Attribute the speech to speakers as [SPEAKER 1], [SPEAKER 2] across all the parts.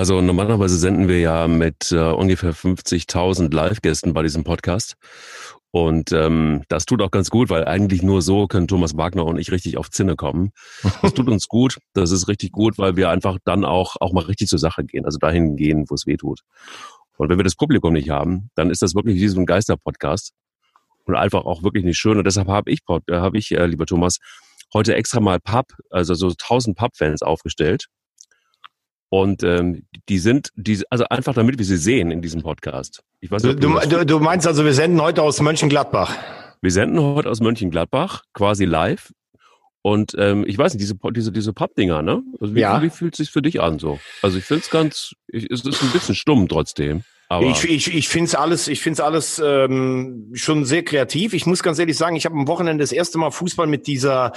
[SPEAKER 1] Also normalerweise senden wir ja mit äh, ungefähr 50.000 Live-Gästen bei diesem Podcast. Und ähm, das tut auch ganz gut, weil eigentlich nur so können Thomas Wagner und ich richtig auf Zinne kommen. Das tut uns gut. Das ist richtig gut, weil wir einfach dann auch, auch mal richtig zur Sache gehen. Also dahin gehen, wo es weh tut. Und wenn wir das Publikum nicht haben, dann ist das wirklich wie so ein Geister-Podcast. Und einfach auch wirklich nicht schön. Und deshalb habe ich, äh, habe ich, äh, lieber Thomas, heute extra mal Pub, also so 1000 Pub-Fans aufgestellt. Und ähm, die sind, die, also einfach damit wir sie sehen in diesem Podcast.
[SPEAKER 2] Ich weiß, du, du, du meinst also, wir senden heute aus Mönchengladbach?
[SPEAKER 1] Wir senden heute aus Mönchengladbach, quasi live. Und ähm, ich weiß nicht, diese, diese, diese Pappdinger, ne? Also wie, ja. wie fühlt es sich für dich an so? Also ich finde es ganz, ich, es ist ein bisschen stumm trotzdem.
[SPEAKER 2] Aber ich ich, ich finde es alles, ich find's alles ähm, schon sehr kreativ. Ich muss ganz ehrlich sagen, ich habe am Wochenende das erste Mal Fußball mit dieser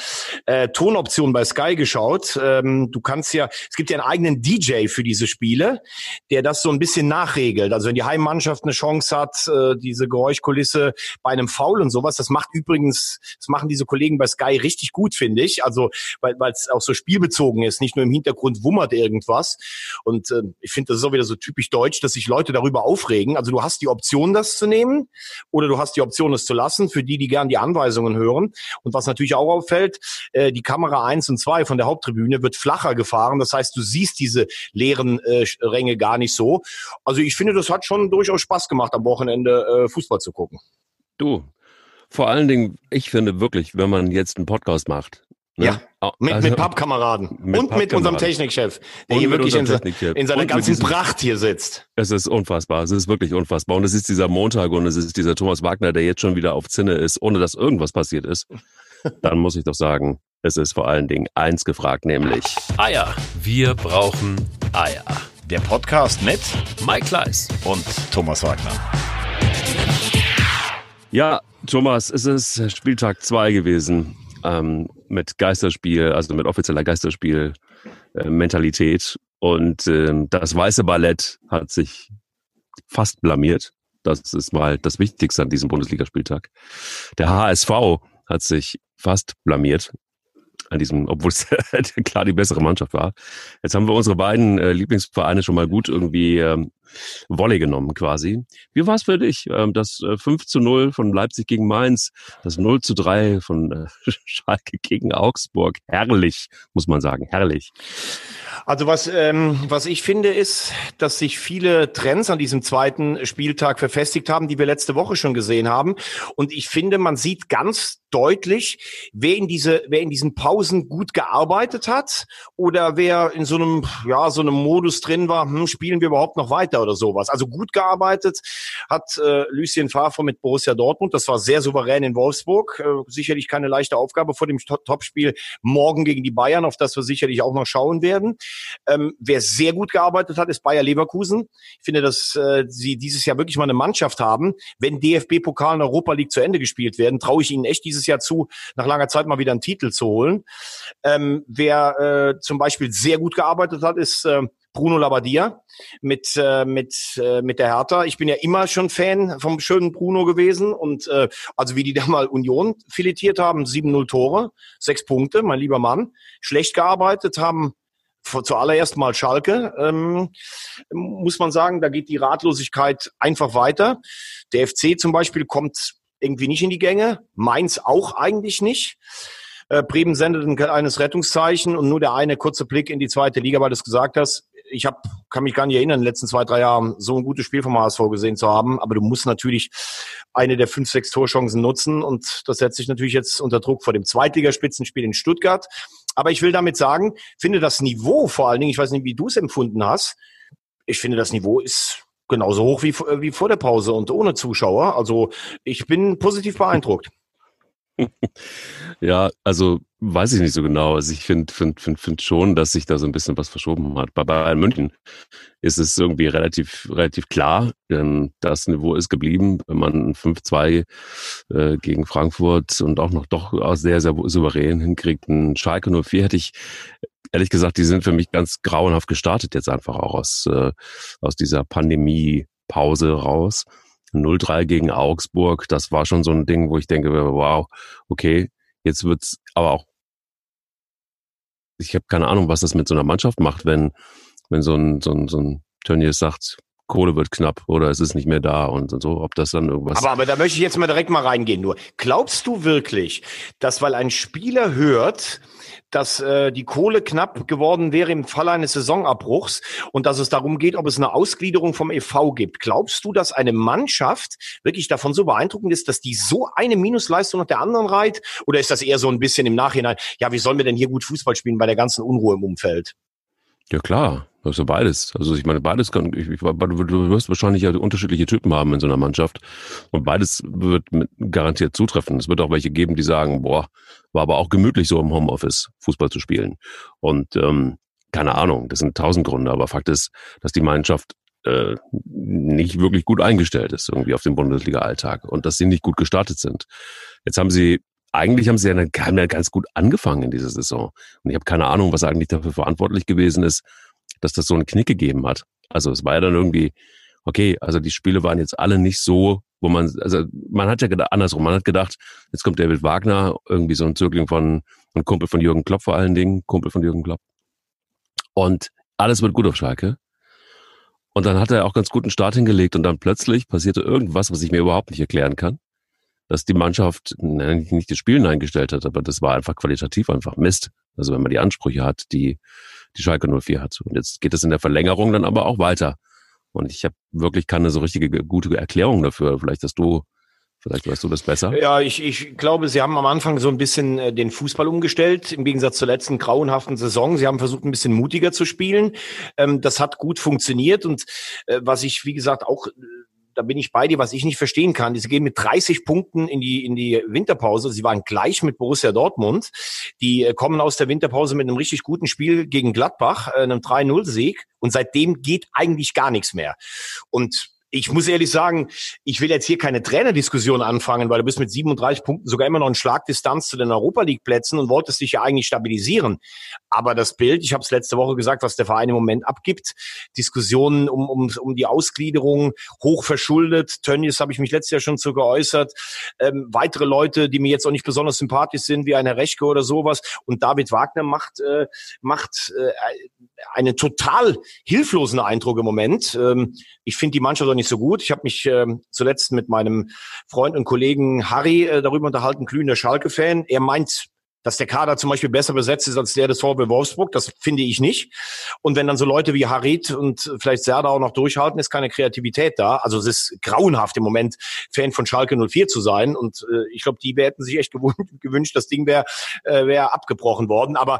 [SPEAKER 2] äh, Tonoption bei Sky geschaut. Ähm, du kannst ja, es gibt ja einen eigenen DJ für diese Spiele, der das so ein bisschen nachregelt. Also wenn die Heimmannschaft eine Chance hat, äh, diese Geräuschkulisse bei einem Foul und sowas, das macht übrigens, das machen diese Kollegen bei Sky richtig gut, finde ich. Also weil es auch so spielbezogen ist, nicht nur im Hintergrund wummert irgendwas. Und äh, ich finde, das ist auch wieder so typisch deutsch, dass sich Leute darüber aufregen. Also du hast die Option, das zu nehmen oder du hast die Option, es zu lassen, für die, die gern die Anweisungen hören. Und was natürlich auch auffällt, äh, die Kamera eins und zwei von der Haupttribüne wird flacher gefahren. Das heißt, du siehst diese leeren äh, Ränge gar nicht so. Also ich finde, das hat schon durchaus Spaß gemacht, am Wochenende äh, Fußball zu gucken.
[SPEAKER 1] Du, vor allen Dingen, ich finde wirklich, wenn man jetzt einen Podcast macht,
[SPEAKER 2] Ne? Ja, mit, also, mit Pappkameraden mit und mit unserem Technikchef, der hier wirklich in, in, seiner ganzen diesem, Pracht hier sitzt.
[SPEAKER 1] Es ist unfassbar, es ist wirklich unfassbar. Und es ist dieser Montag und es ist dieser Thomas Wagner, der jetzt schon wieder auf Zinne ist, ohne dass irgendwas passiert ist. Dann muss ich doch sagen, es ist vor allen Dingen eins gefragt, nämlich
[SPEAKER 3] Eier. Wir brauchen Eier.
[SPEAKER 2] Der Podcast mit
[SPEAKER 3] Mike Kleiss
[SPEAKER 2] und Thomas Wagner.
[SPEAKER 1] Ja, Thomas, es ist Spieltag zwei gewesen ähm, mit Geisterspiel, also mit offizieller Geisterspiel-Mentalität. Äh, und ähm, das Weiße Ballett hat sich fast blamiert. Das ist mal das Wichtigste an diesem Bundesligaspieltag. Der HSV hat sich fast blamiert an diesem, obwohl es klar die bessere Mannschaft war. Jetzt haben wir unsere beiden äh, Lieblingsvereine schon mal gut irgendwie ähm, Volley genommen quasi. Wie war es für dich? Ähm, das äh, 5 zu 0 von Leipzig gegen Mainz, das 0 zu 3 von äh, Schalke gegen Augsburg. Herrlich, muss man sagen, herrlich.
[SPEAKER 2] Also was, ähm, was ich finde, ist, dass sich viele Trends an diesem zweiten Spieltag verfestigt haben, die wir letzte Woche schon gesehen haben. Und ich finde, man sieht ganz deutlich, wer in diese, wer in diesen Pausen gut gearbeitet hat oder wer in so einem, ja, so einem Modus drin war, hm, spielen wir überhaupt noch weiter oder sowas. Also gut gearbeitet hat äh, Lucien Favre mit Borussia Dortmund. Das war sehr souverän in Wolfsburg. Äh, sicherlich keine leichte Aufgabe vor dem Topspiel morgen gegen die Bayern, auf das wir sicherlich auch noch schauen werden. Ähm, wer sehr gut gearbeitet hat, ist Bayer Leverkusen. Ich finde, dass äh, sie dieses Jahr wirklich mal eine Mannschaft haben. Wenn DFB-Pokal und Europa League zu Ende gespielt werden, traue ich ihnen echt dieses Jahr zu, nach langer Zeit mal wieder einen Titel zu holen. Ähm, wer äh, zum Beispiel sehr gut gearbeitet hat, ist äh, Bruno Labbadia mit äh, mit äh, mit der Hertha. Ich bin ja immer schon Fan vom schönen Bruno gewesen und äh, also wie die da mal Union filetiert haben, 7-0 Tore, sechs Punkte, mein lieber Mann. Schlecht gearbeitet haben zuallererst mal Schalke, ähm, muss man sagen, da geht die Ratlosigkeit einfach weiter. Der FC zum Beispiel kommt irgendwie nicht in die Gänge, Mainz auch eigentlich nicht. Äh, Bremen sendet ein kleines Rettungszeichen und nur der eine kurze Blick in die zweite Liga, weil du es gesagt hast. Ich hab, kann mich gar nicht erinnern, in den letzten zwei, drei Jahren so ein gutes Spiel vom HSV gesehen zu haben. Aber du musst natürlich eine der fünf, sechs Torchancen nutzen. Und das setzt sich natürlich jetzt unter Druck vor dem Zweitligaspitzenspiel in Stuttgart. Aber ich will damit sagen, finde das Niveau vor allen Dingen, ich weiß nicht, wie du es empfunden hast, ich finde, das Niveau ist genauso hoch wie, wie vor der Pause und ohne Zuschauer. Also ich bin positiv beeindruckt.
[SPEAKER 1] Ja, also weiß ich nicht so genau. Also ich finde find, find, find schon, dass sich da so ein bisschen was verschoben hat. Bei Bayern München ist es irgendwie relativ, relativ klar. Ähm, das Niveau ist geblieben, wenn man 5-2 äh, gegen Frankfurt und auch noch doch auch sehr, sehr souverän hinkriegt. Ein Schalke 04 hätte ich ehrlich gesagt, die sind für mich ganz grauenhaft gestartet jetzt einfach auch aus, äh, aus dieser Pandemie-Pause raus. 0-3 gegen Augsburg, das war schon so ein Ding, wo ich denke, wow, okay, jetzt wird's aber auch, ich habe keine Ahnung, was das mit so einer Mannschaft macht, wenn wenn so ein, so ein, so ein Tönnies sagt, Kohle wird knapp oder es ist nicht mehr da und, und so, ob das dann irgendwas.
[SPEAKER 2] Aber, aber da möchte ich jetzt mal direkt mal reingehen. Nur glaubst du wirklich, dass weil ein Spieler hört, dass äh, die Kohle knapp geworden wäre im Fall eines Saisonabbruchs und dass es darum geht, ob es eine Ausgliederung vom EV gibt. Glaubst du, dass eine Mannschaft wirklich davon so beeindruckend ist, dass die so eine Minusleistung nach der anderen reiht? Oder ist das eher so ein bisschen im Nachhinein, ja, wie sollen wir denn hier gut Fußball spielen bei der ganzen Unruhe im Umfeld?
[SPEAKER 1] Ja klar, also beides. Also ich meine, beides kann, ich, ich, du wirst wahrscheinlich ja unterschiedliche Typen haben in so einer Mannschaft. Und beides wird garantiert zutreffen. Es wird auch welche geben, die sagen, boah, war aber auch gemütlich so im Homeoffice Fußball zu spielen. Und ähm, keine Ahnung, das sind tausend Gründe, aber Fakt ist, dass die Mannschaft äh, nicht wirklich gut eingestellt ist irgendwie auf dem Bundesliga-Alltag und dass sie nicht gut gestartet sind. Jetzt haben sie eigentlich haben sie ja, haben ja ganz gut angefangen in dieser Saison. Und ich habe keine Ahnung, was eigentlich dafür verantwortlich gewesen ist, dass das so einen Knick gegeben hat. Also es war ja dann irgendwie, okay, also die Spiele waren jetzt alle nicht so, wo man, also man hat ja gedacht, andersrum, man hat gedacht, jetzt kommt David Wagner, irgendwie so ein Zögling von, ein Kumpel von Jürgen Klopp vor allen Dingen, Kumpel von Jürgen Klopp. Und alles wird gut auf Schalke. Und dann hat er auch ganz guten Start hingelegt und dann plötzlich passierte irgendwas, was ich mir überhaupt nicht erklären kann dass die Mannschaft nicht das Spielen eingestellt hat, aber das war einfach qualitativ einfach Mist. Also wenn man die Ansprüche hat, die die Schalke 04 hat. Und jetzt geht es in der Verlängerung dann aber auch weiter. Und ich habe wirklich keine so richtige gute Erklärung dafür. Vielleicht hast du Vielleicht weißt du das besser.
[SPEAKER 2] Ja, ich, ich glaube, sie haben am Anfang so ein bisschen äh, den Fußball umgestellt, im Gegensatz zur letzten grauenhaften Saison. Sie haben versucht, ein bisschen mutiger zu spielen. Ähm, das hat gut funktioniert. Und äh, was ich, wie gesagt, auch da bin ich bei dir, was ich nicht verstehen kann. Sie gehen mit 30 Punkten in die, in die Winterpause. Sie waren gleich mit Borussia Dortmund. Die äh, kommen aus der Winterpause mit einem richtig guten Spiel gegen Gladbach, äh, einem 3-0-Sieg. Und seitdem geht eigentlich gar nichts mehr. Und ich muss ehrlich sagen, ich will jetzt hier keine Trainerdiskussion anfangen, weil du bist mit 37 Punkten sogar immer noch in Schlagdistanz zu den Europa League Plätzen und wolltest dich ja eigentlich stabilisieren. Aber das Bild, ich habe es letzte Woche gesagt, was der Verein im Moment abgibt, Diskussionen um, um, um die Ausgliederung, hoch verschuldet, Tönnies habe ich mich letztes Jahr schon zu geäußert, ähm, weitere Leute, die mir jetzt auch nicht besonders sympathisch sind, wie eine Rechke oder sowas. Und David Wagner macht, äh, macht äh, einen total hilflosen Eindruck im Moment. Ähm, ich finde die Mannschaft auch nicht so gut. Ich habe mich äh, zuletzt mit meinem Freund und Kollegen Harry äh, darüber unterhalten, glühender Schalke-Fan. Er meint, dass der Kader zum Beispiel besser besetzt ist als der des VW Wolfsburg. Das finde ich nicht. Und wenn dann so Leute wie Harit und vielleicht Serda auch noch durchhalten, ist keine Kreativität da. Also es ist grauenhaft im Moment, Fan von Schalke 04 zu sein. Und äh, ich glaube, die hätten sich echt gewünscht, das Ding wäre äh, wär abgebrochen worden. Aber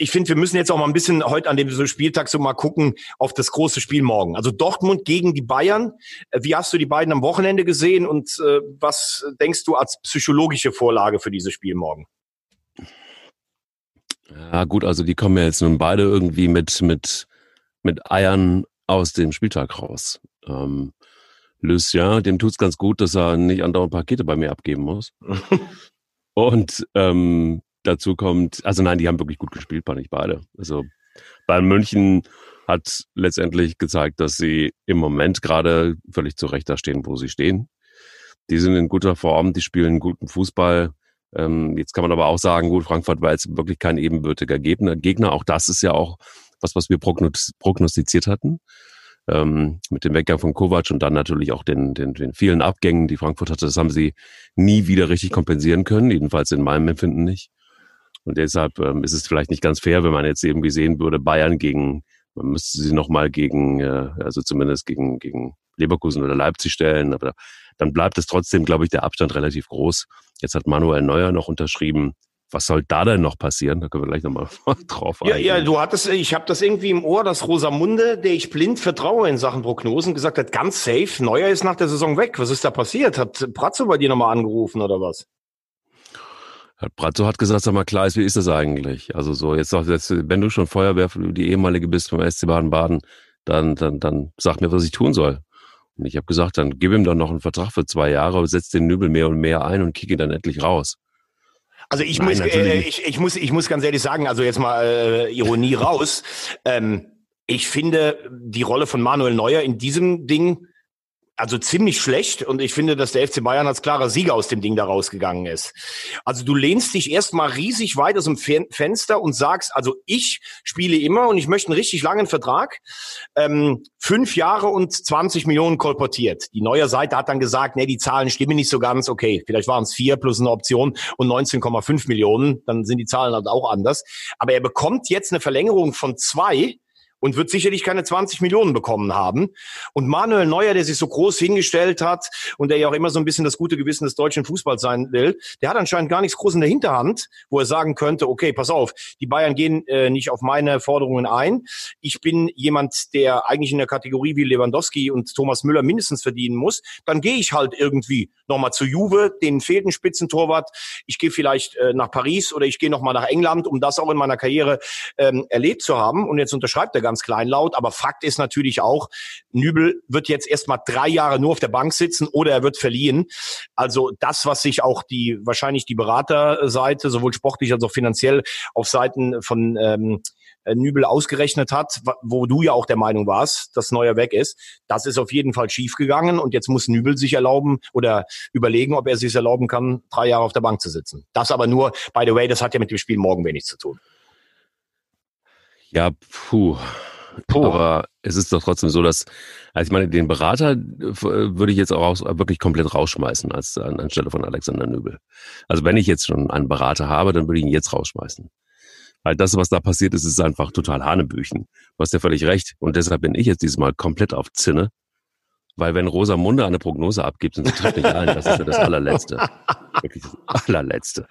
[SPEAKER 2] ich finde, wir müssen jetzt auch mal ein bisschen heute an dem so Spieltag so mal gucken auf das große Spiel morgen. Also Dortmund gegen die Bayern. Äh, wie hast du die beiden am Wochenende gesehen und äh, was denkst du als psychologische Vorlage für dieses Spiel morgen?
[SPEAKER 1] Ja, gut, also die kommen ja jetzt nun beide irgendwie mit, mit, mit Eiern aus dem Spieltag raus. Ähm, Lucien, dem tut's ganz gut, dass er nicht andauernd Pakete bei mir abgeben muss. Und ähm, dazu kommt, also nein, die haben wirklich gut gespielt, fand ich beide. Also Bayern München hat letztendlich gezeigt, dass sie im Moment gerade völlig zu Recht da stehen, wo sie stehen. Die sind in guter Form, die spielen guten Fußball. Ähm, jetzt kann man aber auch sagen, gut, Frankfurt war jetzt wirklich kein ebenbürtiger Gegner. Gegner, auch das ist ja auch was, was wir prognostiziert hatten. Ähm, mit dem Weggang von Kovac und dann natürlich auch den, den, den vielen Abgängen, die Frankfurt hatte, das haben sie nie wieder richtig kompensieren können, jedenfalls in meinem Empfinden nicht. Und deshalb ähm, ist es vielleicht nicht ganz fair, wenn man jetzt irgendwie sehen würde, Bayern gegen, man müsste sie nochmal gegen, äh, also zumindest gegen, gegen Leverkusen oder Leipzig stellen, aber dann bleibt es trotzdem, glaube ich, der Abstand relativ groß. Jetzt hat Manuel Neuer noch unterschrieben. Was soll da denn noch passieren? Da können wir gleich nochmal drauf
[SPEAKER 2] eingehen. Ja, ja, du hattest, ich habe das irgendwie im Ohr, dass Rosamunde, der ich blind vertraue in Sachen Prognosen, gesagt hat, ganz safe, Neuer ist nach der Saison weg. Was ist da passiert? Hat Pratzo bei dir nochmal angerufen oder was?
[SPEAKER 1] Herr Brazzo hat gesagt, sag mal, klar wie ist das eigentlich? Also so, jetzt, jetzt wenn du schon Feuerwehr, die ehemalige bist vom SC Baden-Baden, dann, dann, dann sag mir, was ich tun soll. Und ich habe gesagt, dann gib ihm doch noch einen Vertrag für zwei Jahre, setz den Nübel mehr und mehr ein und kick ihn dann endlich raus.
[SPEAKER 2] Also ich Nein, muss, äh, ich, ich muss, ich muss ganz ehrlich sagen, also jetzt mal äh, Ironie raus. Ähm, ich finde die Rolle von Manuel Neuer in diesem Ding also ziemlich schlecht und ich finde, dass der FC Bayern als klarer Sieger aus dem Ding da rausgegangen ist. Also du lehnst dich erstmal riesig weit aus dem Fenster und sagst, also ich spiele immer und ich möchte einen richtig langen Vertrag. Ähm, fünf Jahre und 20 Millionen kolportiert. Die neue Seite hat dann gesagt, nee, die Zahlen stimmen nicht so ganz. Okay, vielleicht waren es vier plus eine Option und 19,5 Millionen. Dann sind die Zahlen halt auch anders. Aber er bekommt jetzt eine Verlängerung von zwei und wird sicherlich keine 20 Millionen bekommen haben. Und Manuel Neuer, der sich so groß hingestellt hat und der ja auch immer so ein bisschen das gute Gewissen des deutschen Fußballs sein will, der hat anscheinend gar nichts groß in der Hinterhand, wo er sagen könnte, okay, pass auf, die Bayern gehen äh, nicht auf meine Forderungen ein. Ich bin jemand, der eigentlich in der Kategorie wie Lewandowski und Thomas Müller mindestens verdienen muss. Dann gehe ich halt irgendwie nochmal zu Juve, den fehlt ein Spitzentorwart. Ich gehe vielleicht äh, nach Paris oder ich gehe nochmal nach England, um das auch in meiner Karriere ähm, erlebt zu haben. Und jetzt unterschreibt er ganz kleinlaut. Aber Fakt ist natürlich auch, Nübel wird jetzt erstmal drei Jahre nur auf der Bank sitzen oder er wird verliehen. Also das, was sich auch die, wahrscheinlich die Beraterseite, sowohl sportlich als auch finanziell auf Seiten von ähm, Nübel ausgerechnet hat, wo du ja auch der Meinung warst, dass Neuer weg ist. Das ist auf jeden Fall schiefgegangen und jetzt muss Nübel sich erlauben oder überlegen, ob er sich erlauben kann, drei Jahre auf der Bank zu sitzen. Das aber nur, by the way, das hat ja mit dem Spiel morgen wenig zu tun.
[SPEAKER 1] Ja, puh. Puh. Aber es ist doch trotzdem so, dass, also ich meine, den Berater äh, würde ich jetzt auch raus, wirklich komplett rausschmeißen als an, anstelle von Alexander Nübel. Also wenn ich jetzt schon einen Berater habe, dann würde ich ihn jetzt rausschmeißen. Weil das, was da passiert ist, ist einfach total Hanebüchen. Du hast ja völlig recht. Und deshalb bin ich jetzt diesmal komplett auf Zinne. Weil wenn Rosa Munde eine Prognose abgibt sie trifft nicht ein, das ist ja das allerletzte. Wirklich das allerletzte.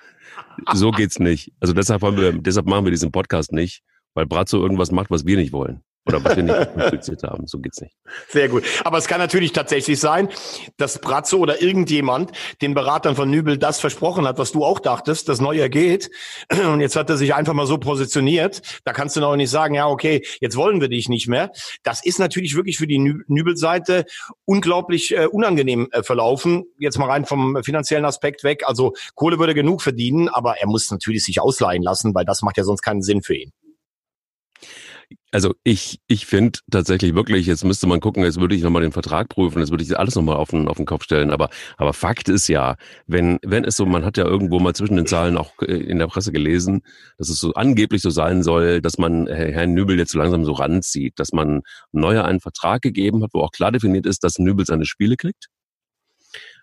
[SPEAKER 1] So geht's nicht. Also deshalb, wir, deshalb machen wir diesen Podcast nicht, weil Brazzo irgendwas macht, was wir nicht wollen. Oder was wir nicht kommuniziert haben. So geht's nicht.
[SPEAKER 2] Sehr gut. Aber es kann natürlich tatsächlich sein, dass Brazzo oder irgendjemand den Beratern von Nübel das versprochen hat, was du auch dachtest, dass Neuer geht. Und jetzt hat er sich einfach mal so positioniert. Da kannst du noch nicht sagen, ja, okay, jetzt wollen wir dich nicht mehr. Das ist natürlich wirklich für die Nübel-Seite unglaublich äh, unangenehm äh, verlaufen. Jetzt mal rein vom finanziellen Aspekt weg. Also Kohle würde genug verdienen, aber er muss natürlich sich ausleihen lassen, weil das macht ja sonst keinen Sinn für ihn.
[SPEAKER 1] Also ich, ich finde tatsächlich wirklich, jetzt müsste man gucken, jetzt würde ich nochmal den Vertrag prüfen, jetzt würde ich alles nochmal auf den, auf den Kopf stellen. Aber, aber Fakt ist ja, wenn, wenn es so, man hat ja irgendwo mal zwischen den Zahlen auch äh, in der Presse gelesen, dass es so angeblich so sein soll, dass man Herrn Nübel jetzt so langsam so ranzieht, dass man neuer einen Vertrag gegeben hat, wo auch klar definiert ist, dass Nübel seine Spiele kriegt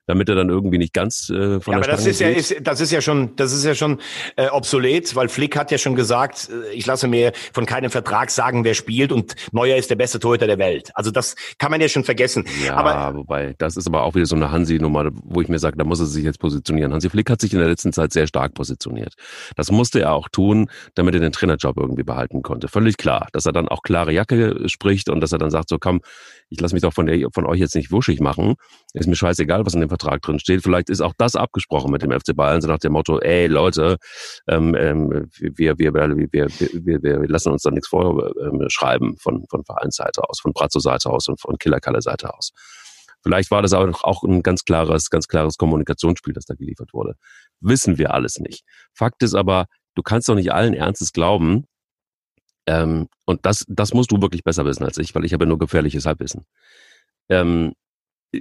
[SPEAKER 1] damit er dann irgendwie nicht ganz äh, von
[SPEAKER 2] ja,
[SPEAKER 1] der
[SPEAKER 2] aber das ist ja, ist, das ist ja schon, das ist ja schon äh, obsolet, weil Flick hat ja schon gesagt, äh, ich lasse mir von keinem Vertrag sagen, wer spielt und Neuer ist der beste Torhüter der Welt. Also das kann man ja schon vergessen.
[SPEAKER 1] Ja, aber, wobei das ist aber auch wieder so eine Hansi-Nummer, wo ich mir sage, da muss er sich jetzt positionieren. Hansi Flick hat sich in der letzten Zeit sehr stark positioniert. Das musste er auch tun, damit er den Trainerjob irgendwie behalten konnte. Völlig klar, dass er dann auch klare Jacke spricht und dass er dann sagt, so komm, ich lasse mich doch von, der, von euch jetzt nicht wuschig machen. Ist mir scheißegal, was in dem Vertrag drin steht. Vielleicht ist auch das abgesprochen mit dem FC Bayern, so nach dem Motto, ey Leute, ähm, ähm, wir, wir, wir, wir, wir, wir lassen uns da nichts vorschreiben von, von Vereinsseite aus, von Brazzo-Seite aus und von Killerkalle-Seite aus. Vielleicht war das aber auch ein ganz klares, ganz klares Kommunikationsspiel, das da geliefert wurde. Wissen wir alles nicht. Fakt ist aber, du kannst doch nicht allen Ernstes glauben, ähm, und das, das musst du wirklich besser wissen als ich, weil ich habe nur gefährliches Halbwissen. Ähm,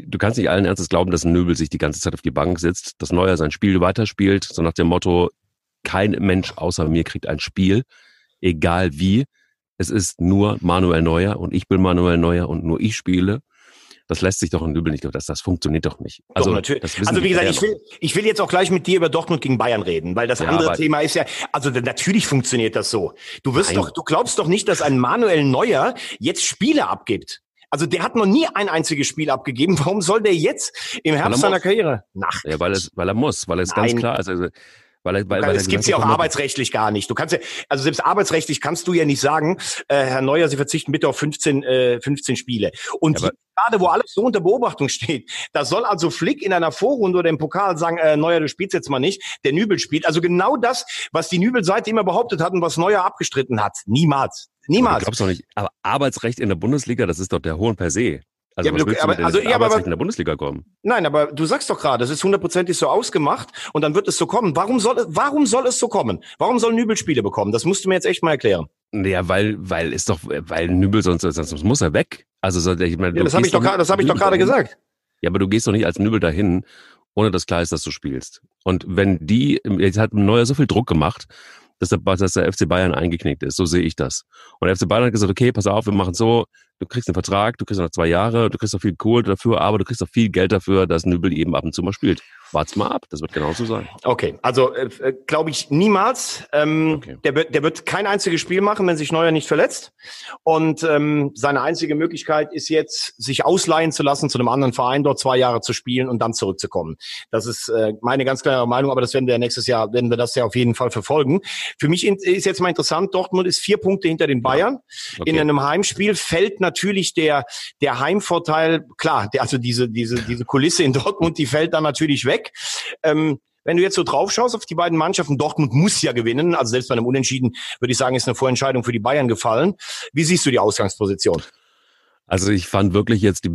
[SPEAKER 1] du kannst nicht allen Ernstes glauben, dass ein Nöbel sich die ganze Zeit auf die Bank sitzt, dass Neuer sein Spiel weiterspielt, so nach dem Motto, kein Mensch außer mir kriegt ein Spiel, egal wie. Es ist nur Manuel Neuer und ich bin Manuel Neuer und nur ich spiele. Das lässt sich doch in Nübel nicht, das, das funktioniert doch nicht.
[SPEAKER 2] Also, doch, natürlich. also wie gesagt, ich will, ich will jetzt auch gleich mit dir über Dortmund gegen Bayern reden, weil das ja, andere Thema ist ja, also natürlich funktioniert das so. Du wirst Nein. doch, du glaubst doch nicht, dass ein Manuel Neuer jetzt Spiele abgibt. Also der hat noch nie ein einziges Spiel abgegeben. Warum soll der jetzt im Herbst seiner Karriere?
[SPEAKER 1] Nach. Ja, weil, es, weil er muss, weil es ganz klar ist. Also,
[SPEAKER 2] weil, weil, weil es gibt's ja auch arbeitsrechtlich gar nicht. Du kannst ja, also selbst arbeitsrechtlich kannst du ja nicht sagen, äh, Herr Neuer, Sie verzichten bitte auf 15, äh, 15 Spiele. Und ja, gerade wo alles so unter Beobachtung steht, da soll also Flick in einer Vorrunde oder im Pokal sagen, äh, Neuer, du spielst jetzt mal nicht, der Nübel spielt. Also genau das, was die Nübel-Seite immer behauptet hat und was Neuer abgestritten hat. Niemals. Niemals.
[SPEAKER 1] Aber du doch nicht, aber Arbeitsrecht in der Bundesliga, das ist doch der Hohn per se. Also,
[SPEAKER 2] ja, aber du, aber, also, ja, aber,
[SPEAKER 1] in der Bundesliga kommen?
[SPEAKER 2] Nein, aber du sagst doch gerade, es ist hundertprozentig so ausgemacht und dann wird es so kommen. Warum soll, warum soll es so kommen? Warum soll Nübel Spiele bekommen? Das musst du mir jetzt echt mal erklären.
[SPEAKER 1] Ja, weil, weil ist doch, weil Nübel sonst, sonst muss er weg. Also,
[SPEAKER 2] ich meine, ja, das habe ich doch, das habe ich doch gerade gesagt.
[SPEAKER 1] Ja, aber du gehst doch nicht als Nübel dahin, ohne dass klar ist, dass du spielst. Und wenn die, jetzt hat Neuer so viel Druck gemacht, dass der, dass der FC Bayern eingeknickt ist. So sehe ich das. Und der FC Bayern hat gesagt, okay, pass auf, wir machen so, du kriegst einen Vertrag, du kriegst noch zwei Jahre, du kriegst auch viel Kohle dafür, aber du kriegst auch viel Geld dafür, dass Nübel eben ab und zu mal spielt. Wart's mal ab, das wird genauso sein.
[SPEAKER 2] Okay, also äh, äh glaube ich niemals. Ähm, okay. der, der wird kein einziges Spiel machen, wenn sich Neuer nicht verletzt. Und ähm, seine einzige Möglichkeit ist jetzt, sich ausleihen zu lassen zu einem anderen Verein, dort zwei Jahre zu spielen und dann zurückzukommen. Das ist äh, meine ganz klare Meinung, aber das werden wir nächstes Jahr, werden wir das ja auf jeden Fall verfolgen. Für mich ist jetzt mal interessant, Dortmund ist vier Punkte hinter den Bayern. Okay. In einem Heimspiel fällt natürlich der, der Heimvorteil, klar, der, also diese, diese, diese Kulisse in Dortmund, die fällt dann natürlich weg. Ähm, wenn du jetzt so drauf schaust auf die beiden Mannschaften, Dortmund muss ja gewinnen. Also selbst bei einem Unentschieden würde ich sagen, ist eine Vorentscheidung für die Bayern gefallen. Wie siehst du die Ausgangsposition?
[SPEAKER 1] Also ich fand wirklich jetzt die,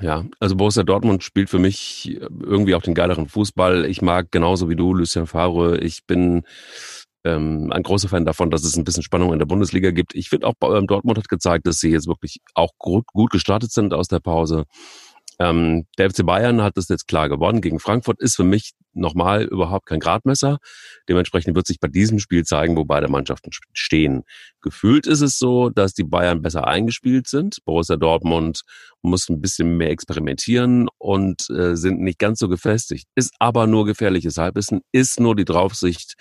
[SPEAKER 1] ja, also Borussia Dortmund spielt für mich irgendwie auch den geileren Fußball. Ich mag genauso wie du Lucien Favre. Ich bin ähm, ein großer Fan davon, dass es ein bisschen Spannung in der Bundesliga gibt. Ich finde auch ähm, Dortmund hat gezeigt, dass sie jetzt wirklich auch gut, gut gestartet sind aus der Pause. Ähm, der FC Bayern hat das jetzt klar gewonnen gegen Frankfurt, ist für mich nochmal überhaupt kein Gradmesser. Dementsprechend wird sich bei diesem Spiel zeigen, wo beide Mannschaften stehen. Gefühlt ist es so, dass die Bayern besser eingespielt sind. Borussia Dortmund muss ein bisschen mehr experimentieren und äh, sind nicht ganz so gefestigt. Ist aber nur gefährliches Halbwissen, ist nur die Draufsicht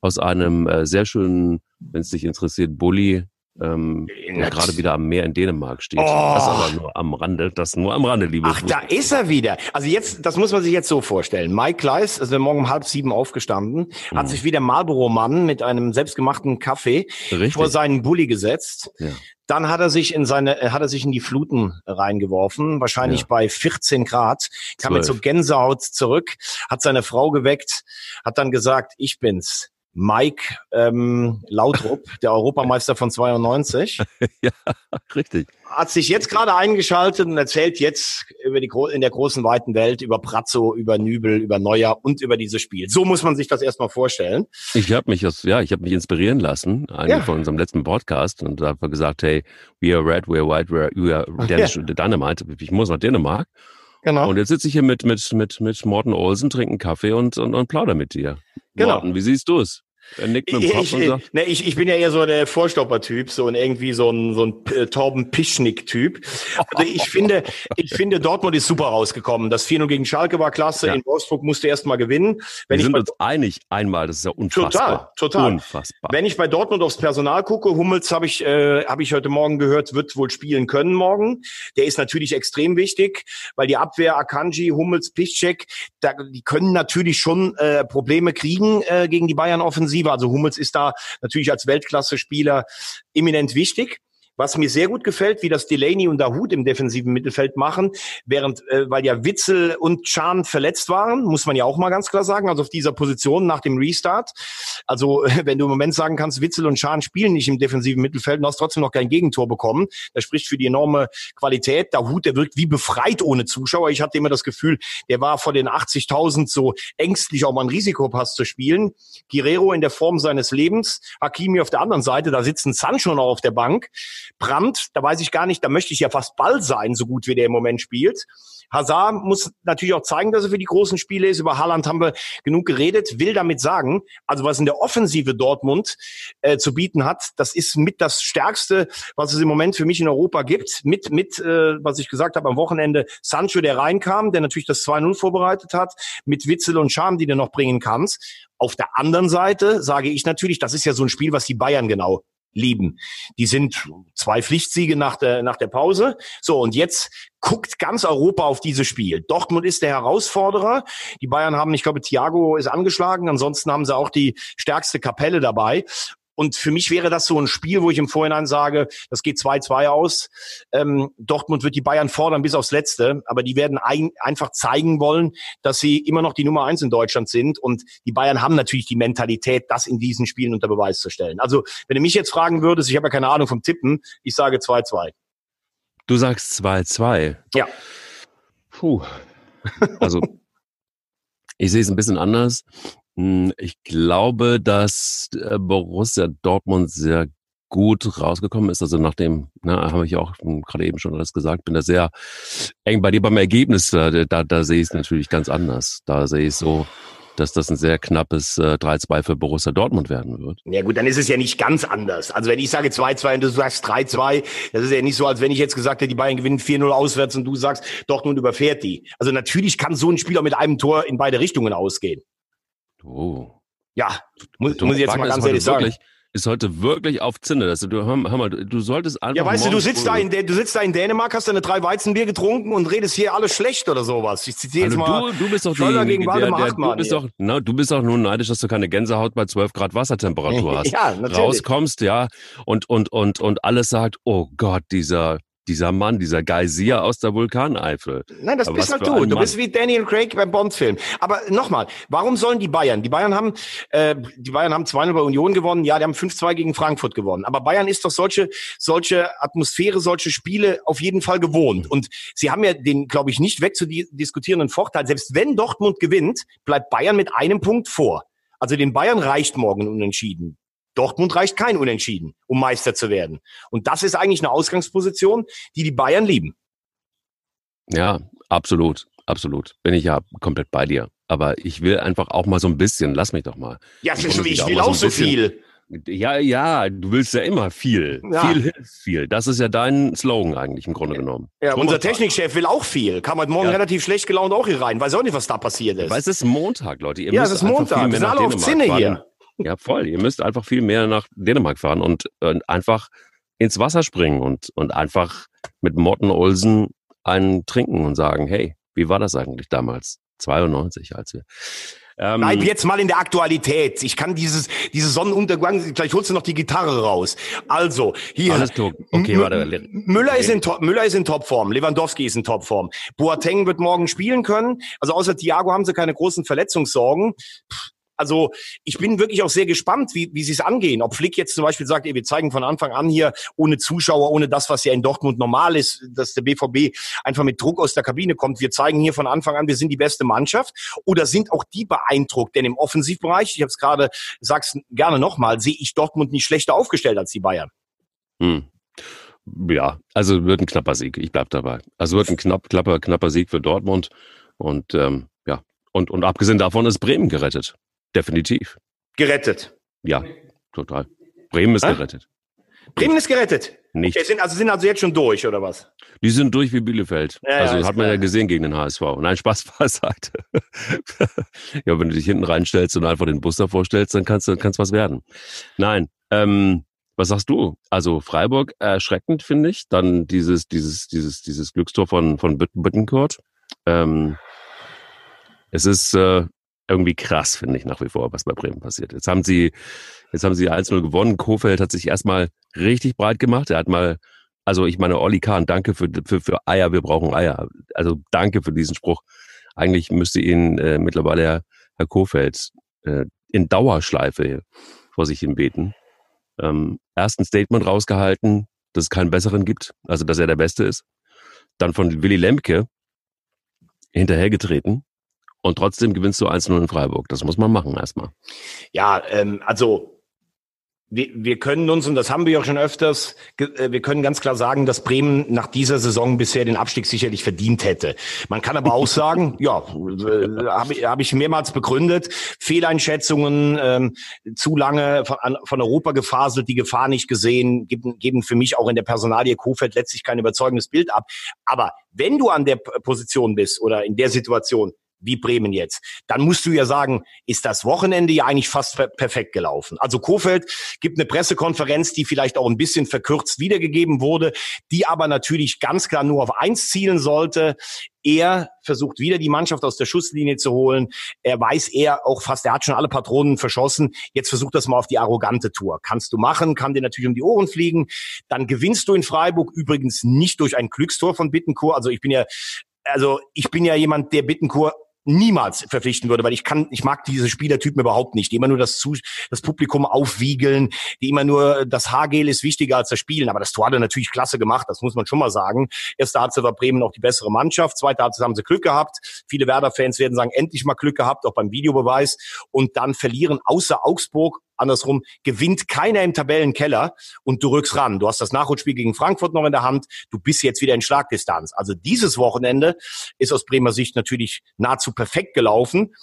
[SPEAKER 1] aus einem äh, sehr schönen, wenn es dich interessiert, Bully ähm, gerade wieder am Meer in Dänemark steht. Oh. Das aber nur am Rande, das nur am Rande, liebe
[SPEAKER 2] Ach, da ist er wieder. Also jetzt, das muss man sich jetzt so vorstellen. Mike Kleiss ist morgen um halb sieben aufgestanden, mhm. hat sich wie der Marlboro-Mann mit einem selbstgemachten Kaffee Richtig. vor seinen Bulli gesetzt. Ja. Dann hat er sich in seine, äh, hat er sich in die Fluten reingeworfen, wahrscheinlich ja. bei 14 Grad, kam 12. mit so Gänsehaut zurück, hat seine Frau geweckt, hat dann gesagt, ich bin's. Mike ähm, Lautrup, der Europameister von 92.
[SPEAKER 1] ja, richtig.
[SPEAKER 2] Hat sich jetzt gerade eingeschaltet und erzählt jetzt über die in der großen weiten Welt über Pratzo, über Nübel, über Neuer und über dieses Spiel. So muss man sich das erstmal vorstellen.
[SPEAKER 1] Ich habe mich, ja, ich habe mich inspirieren lassen, eigentlich ja. von unserem letzten Podcast und da haben wir gesagt, hey, we are red, we are white, we are, we are Danish, ja. Dynamite. Ich muss nach Dänemark. Genau. Und jetzt sitze ich hier mit, mit, mit, mit Morten Olsen, trinken Kaffee und, und, und plauder mit dir. Genau. Morten, wie siehst du es?
[SPEAKER 2] Er nickt mit dem Kopf ich, und sagt. Ne, ich, ich bin ja eher so der Vorstopper-Typ, so ein irgendwie so ein, so ein äh, Torben Pischnick-Typ. Also ich finde, ich finde, Dortmund ist super rausgekommen. Das 4-0 gegen Schalke war klasse. Ja. In Wolfsburg musste erst mal gewinnen.
[SPEAKER 1] Wenn Wir sind uns einig einmal, das ist ja unfassbar.
[SPEAKER 2] Total, total. Unfassbar. Wenn ich bei Dortmund aufs Personal gucke, Hummels habe ich, äh, habe ich heute Morgen gehört, wird wohl spielen können morgen. Der ist natürlich extrem wichtig, weil die Abwehr Akanji, Hummels, Piszczek, da, die können natürlich schon äh, Probleme kriegen äh, gegen die Bayern-Offensive. Offensive. Also Hummels ist da natürlich als Weltklasse-Spieler eminent wichtig. Was mir sehr gut gefällt, wie das Delaney und Dahut im defensiven Mittelfeld machen, während, äh, weil ja Witzel und Chan verletzt waren, muss man ja auch mal ganz klar sagen, also auf dieser Position nach dem Restart. Also wenn du im Moment sagen kannst, Witzel und Chan spielen nicht im defensiven Mittelfeld und hast trotzdem noch kein Gegentor bekommen, das spricht für die enorme Qualität. Dahut, der wirkt wie befreit ohne Zuschauer. Ich hatte immer das Gefühl, der war vor den 80.000 so ängstlich, auch mal einen Risikopass zu spielen. Guerrero in der Form seines Lebens, Hakimi auf der anderen Seite, da sitzen Sancho noch auf der Bank. Brandt, da weiß ich gar nicht, da möchte ich ja fast Ball sein, so gut wie der im Moment spielt. Hazard muss natürlich auch zeigen, dass er für die großen Spiele ist. Über Haaland haben wir genug geredet. Will damit sagen, also was in der Offensive Dortmund äh, zu bieten hat, das ist mit das Stärkste, was es im Moment für mich in Europa gibt. Mit, mit äh, was ich gesagt habe am Wochenende, Sancho, der reinkam, der natürlich das 2-0 vorbereitet hat, mit Witzel und Charme, die du noch bringen kannst. Auf der anderen Seite sage ich natürlich, das ist ja so ein Spiel, was die Bayern genau lieben. Die sind zwei Pflichtsiege nach der, nach der Pause. So, und jetzt guckt ganz Europa auf dieses Spiel. Dortmund ist der Herausforderer. Die Bayern haben, ich glaube, Thiago ist angeschlagen. Ansonsten haben sie auch die stärkste Kapelle dabei. Und für mich wäre das so ein Spiel, wo ich im Vorhinein sage, das geht 2-2 aus. Ähm, Dortmund wird die Bayern fordern bis aufs Letzte, aber die werden ein, einfach zeigen wollen, dass sie immer noch die Nummer eins in Deutschland sind. Und die Bayern haben natürlich die Mentalität, das in diesen Spielen unter Beweis zu stellen. Also, wenn du mich jetzt fragen würdest, ich habe ja keine Ahnung vom Tippen, ich sage 2-2.
[SPEAKER 1] Du sagst 2-2.
[SPEAKER 2] Ja.
[SPEAKER 1] Puh. Also, ich sehe es ein bisschen anders. Hm, ich glaube, dass äh, Borussia Dortmund sehr gut rausgekommen ist. Also nachdem, ne, habe ich auch gerade eben schon alles gesagt, bin da sehr eng bei dir beim Ergebnis. Da, da, da sehe ich es natürlich ganz anders. Da sehe ich so, dass das ein sehr knappes äh, 3-2 für Borussia Dortmund werden wird.
[SPEAKER 2] Ja gut, dann ist es ja nicht ganz anders. Also wenn ich sage 2-2 und du sagst 3-2, das ist ja nicht so, als wenn ich jetzt gesagt hätte, die Bayern gewinnen 4-0 auswärts und du sagst, Dortmund überfährt die. Also natürlich kann so ein Spieler mit einem Tor in beide Richtungen ausgehen.
[SPEAKER 1] Oh.
[SPEAKER 2] Ja, muss, muss ich jetzt mal ganz ehrlich sagen.
[SPEAKER 1] Wirklich, ist heute wirklich auf Zinne. Also du, hör, hör mal, du solltest einfach.
[SPEAKER 2] Ja, weißt du, du sitzt da in, du sitzt da in Dänemark, hast deine drei Weizenbier getrunken und redest hier alles schlecht oder sowas. Ich zitiere jetzt
[SPEAKER 1] also
[SPEAKER 2] mal.
[SPEAKER 1] Du, du bist doch die,
[SPEAKER 2] gegen der, der,
[SPEAKER 1] du bist doch, na, du bist doch nur neidisch, dass du keine Gänsehaut bei 12 Grad Wassertemperatur hast.
[SPEAKER 2] ja, natürlich.
[SPEAKER 1] Rauskommst, ja, und, und, und, und alles sagt, oh Gott, dieser, dieser Mann, dieser Geysir aus der Vulkaneifel.
[SPEAKER 2] Nein, das
[SPEAKER 1] Aber
[SPEAKER 2] bist halt du. Du bist wie Daniel Craig beim Bond-Film. Aber nochmal, warum sollen die Bayern? Die Bayern haben, äh, die Bayern haben 2-0 bei Union gewonnen. Ja, die haben 5-2 gegen Frankfurt gewonnen. Aber Bayern ist doch solche, solche Atmosphäre, solche Spiele auf jeden Fall gewohnt. Und sie haben ja den, glaube ich, nicht wegzudiskutierenden Vorteil. Selbst wenn Dortmund gewinnt, bleibt Bayern mit einem Punkt vor. Also den Bayern reicht morgen unentschieden. Dortmund reicht kein Unentschieden, um Meister zu werden. Und das ist eigentlich eine Ausgangsposition, die die Bayern lieben.
[SPEAKER 1] Ja, absolut, absolut. Bin ich ja komplett bei dir. Aber ich will einfach auch mal so ein bisschen, lass mich doch mal.
[SPEAKER 2] Ja, ich will
[SPEAKER 1] mal
[SPEAKER 2] auch
[SPEAKER 1] ein
[SPEAKER 2] so
[SPEAKER 1] bisschen-
[SPEAKER 2] viel.
[SPEAKER 1] Ja, ja, du willst ja immer viel.
[SPEAKER 2] Ja.
[SPEAKER 1] Viel hilft viel. Das ist ja dein Slogan eigentlich im Grunde genommen.
[SPEAKER 2] Ja, unser
[SPEAKER 1] Montag.
[SPEAKER 2] Technikchef will auch viel. Kam heute Morgen
[SPEAKER 1] Ja.
[SPEAKER 2] relativ schlecht gelaunt auch hier rein. Weiß auch nicht, was da passiert ist.
[SPEAKER 1] Weil es ist Montag, Leute. Ihr
[SPEAKER 2] ja, es ist Montag. Wir sind alle auf Zinne hier.
[SPEAKER 1] Ja, voll. Ihr müsst einfach viel mehr nach Dänemark fahren und, und einfach ins Wasser springen und, und einfach mit Morten Olsen einen trinken und sagen, hey, wie war das eigentlich damals? 92, als wir. Ähm,
[SPEAKER 2] Bleib jetzt mal in der Aktualität. Ich kann dieses, diese Sonnenuntergang, gleich holst du noch die Gitarre raus. Also, hier.
[SPEAKER 1] alles klar. Okay, warte.
[SPEAKER 2] Müller ist in Top, Müller ist in Topform. Lewandowski ist in Topform. Boateng wird morgen spielen können. Also außer Thiago haben sie keine großen Verletzungssorgen. Pff, Also ich bin wirklich auch sehr gespannt, wie, wie sie es angehen. Ob Flick jetzt zum Beispiel sagt, ey, wir zeigen von Anfang an hier ohne Zuschauer, ohne das, was ja in Dortmund normal ist, dass der BVB einfach mit Druck aus der Kabine kommt. Wir zeigen hier von Anfang an, wir sind die beste Mannschaft. Oder sind auch die beeindruckt? Denn im Offensivbereich, ich habe es gerade, sag's gerne nochmal, sehe ich Dortmund nicht schlechter aufgestellt als die Bayern.
[SPEAKER 1] Hm. Ja, also wird ein knapper Sieg. Ich bleib dabei. Also wird ein knapp, knapper, knapper Sieg für Dortmund. Und ähm, ja, und, und abgesehen davon ist Bremen gerettet. Definitiv.
[SPEAKER 2] Gerettet.
[SPEAKER 1] Ja, total. Bremen ist
[SPEAKER 2] Hä?
[SPEAKER 1] gerettet.
[SPEAKER 2] Bremen ist gerettet.
[SPEAKER 1] Nicht.
[SPEAKER 2] Okay, sind also sind also jetzt schon durch, oder was?
[SPEAKER 1] Die sind durch wie Bielefeld.
[SPEAKER 2] Ja, ja,
[SPEAKER 1] also
[SPEAKER 2] ist
[SPEAKER 1] hat man
[SPEAKER 2] klar.
[SPEAKER 1] ja gesehen gegen den HSV. Nein, Spaß beiseite. ja, wenn du dich hinten reinstellst und einfach den Bus davor stellst, dann kannst du kannst was werden. Nein, ähm, was sagst du? Also Freiburg erschreckend finde ich. Dann dieses dieses dieses dieses Glückstor von von Büttencourt. Ähm, es ist äh, irgendwie krass, finde ich nach wie vor, was bei Bremen passiert. Jetzt haben sie jetzt haben sie 1-0 gewonnen. Kofeld hat sich erstmal richtig breit gemacht. Er hat mal also ich meine, Olli Kahn, danke für, für, für Eier, wir brauchen Eier. Also danke für diesen Spruch. Eigentlich müsste ihn äh, mittlerweile Herr, Herr Kofeld äh, in Dauerschleife vor sich hin beten. Ähm, erst ein Statement rausgehalten, dass es keinen besseren gibt, also dass er der Beste ist. Dann von Willy Lemke hinterhergetreten. Und trotzdem gewinnst du 1-0 in Freiburg. Das muss man machen erstmal.
[SPEAKER 2] Ja, ähm, also wir, wir können uns, und das haben wir ja auch schon öfters, äh, wir können ganz klar sagen, dass Bremen nach dieser Saison bisher den Abstieg sicherlich verdient hätte. Man kann aber auch sagen, ja, äh, habe ich, hab ich mehrmals begründet, Fehleinschätzungen, ähm, zu lange von, an, von Europa gefaselt, die Gefahr nicht gesehen, geben, geben für mich auch in der Personalie Kofeld letztlich kein überzeugendes Bild ab. Aber wenn du an der Position bist oder in der Situation, wie Bremen jetzt, dann musst du ja sagen, ist das Wochenende ja eigentlich fast per perfekt gelaufen. Also Kofeld gibt eine Pressekonferenz, die vielleicht auch ein bisschen verkürzt wiedergegeben wurde, die aber natürlich ganz klar nur auf eins zielen sollte. Er versucht wieder die Mannschaft aus der Schusslinie zu holen. Er weiß er auch fast, er hat schon alle Patronen verschossen. Jetzt versucht das mal auf die arrogante Tour. Kannst du machen, kann dir natürlich um die Ohren fliegen. Dann gewinnst du in Freiburg übrigens nicht durch ein Glückstor von Bittencourt. Also ich bin ja, also ich bin ja jemand, der Bittencourt niemals verpflichten würde, weil ich kann, ich mag diese Spielertypen überhaupt nicht, die immer nur das, Zu das Publikum aufwiegeln, die immer nur das Haargel ist wichtiger als das Spielen. Aber das Tor hat er natürlich klasse gemacht, das muss man schon mal sagen. Erste Halbzeit war Bremen noch die bessere Mannschaft, zweite Halbzeit haben sie Glück gehabt. Viele Werder-Fans werden sagen, endlich mal Glück gehabt, auch beim Videobeweis. Und dann verlieren außer Augsburg andersrum, gewinnt keiner im Tabellenkeller und du rückst ran. Du hast das Nachholspiel gegen Frankfurt noch in der Hand, du bist jetzt wieder in Schlagdistanz. Also dieses Wochenende ist aus Bremer Sicht natürlich nahezu perfekt gelaufen.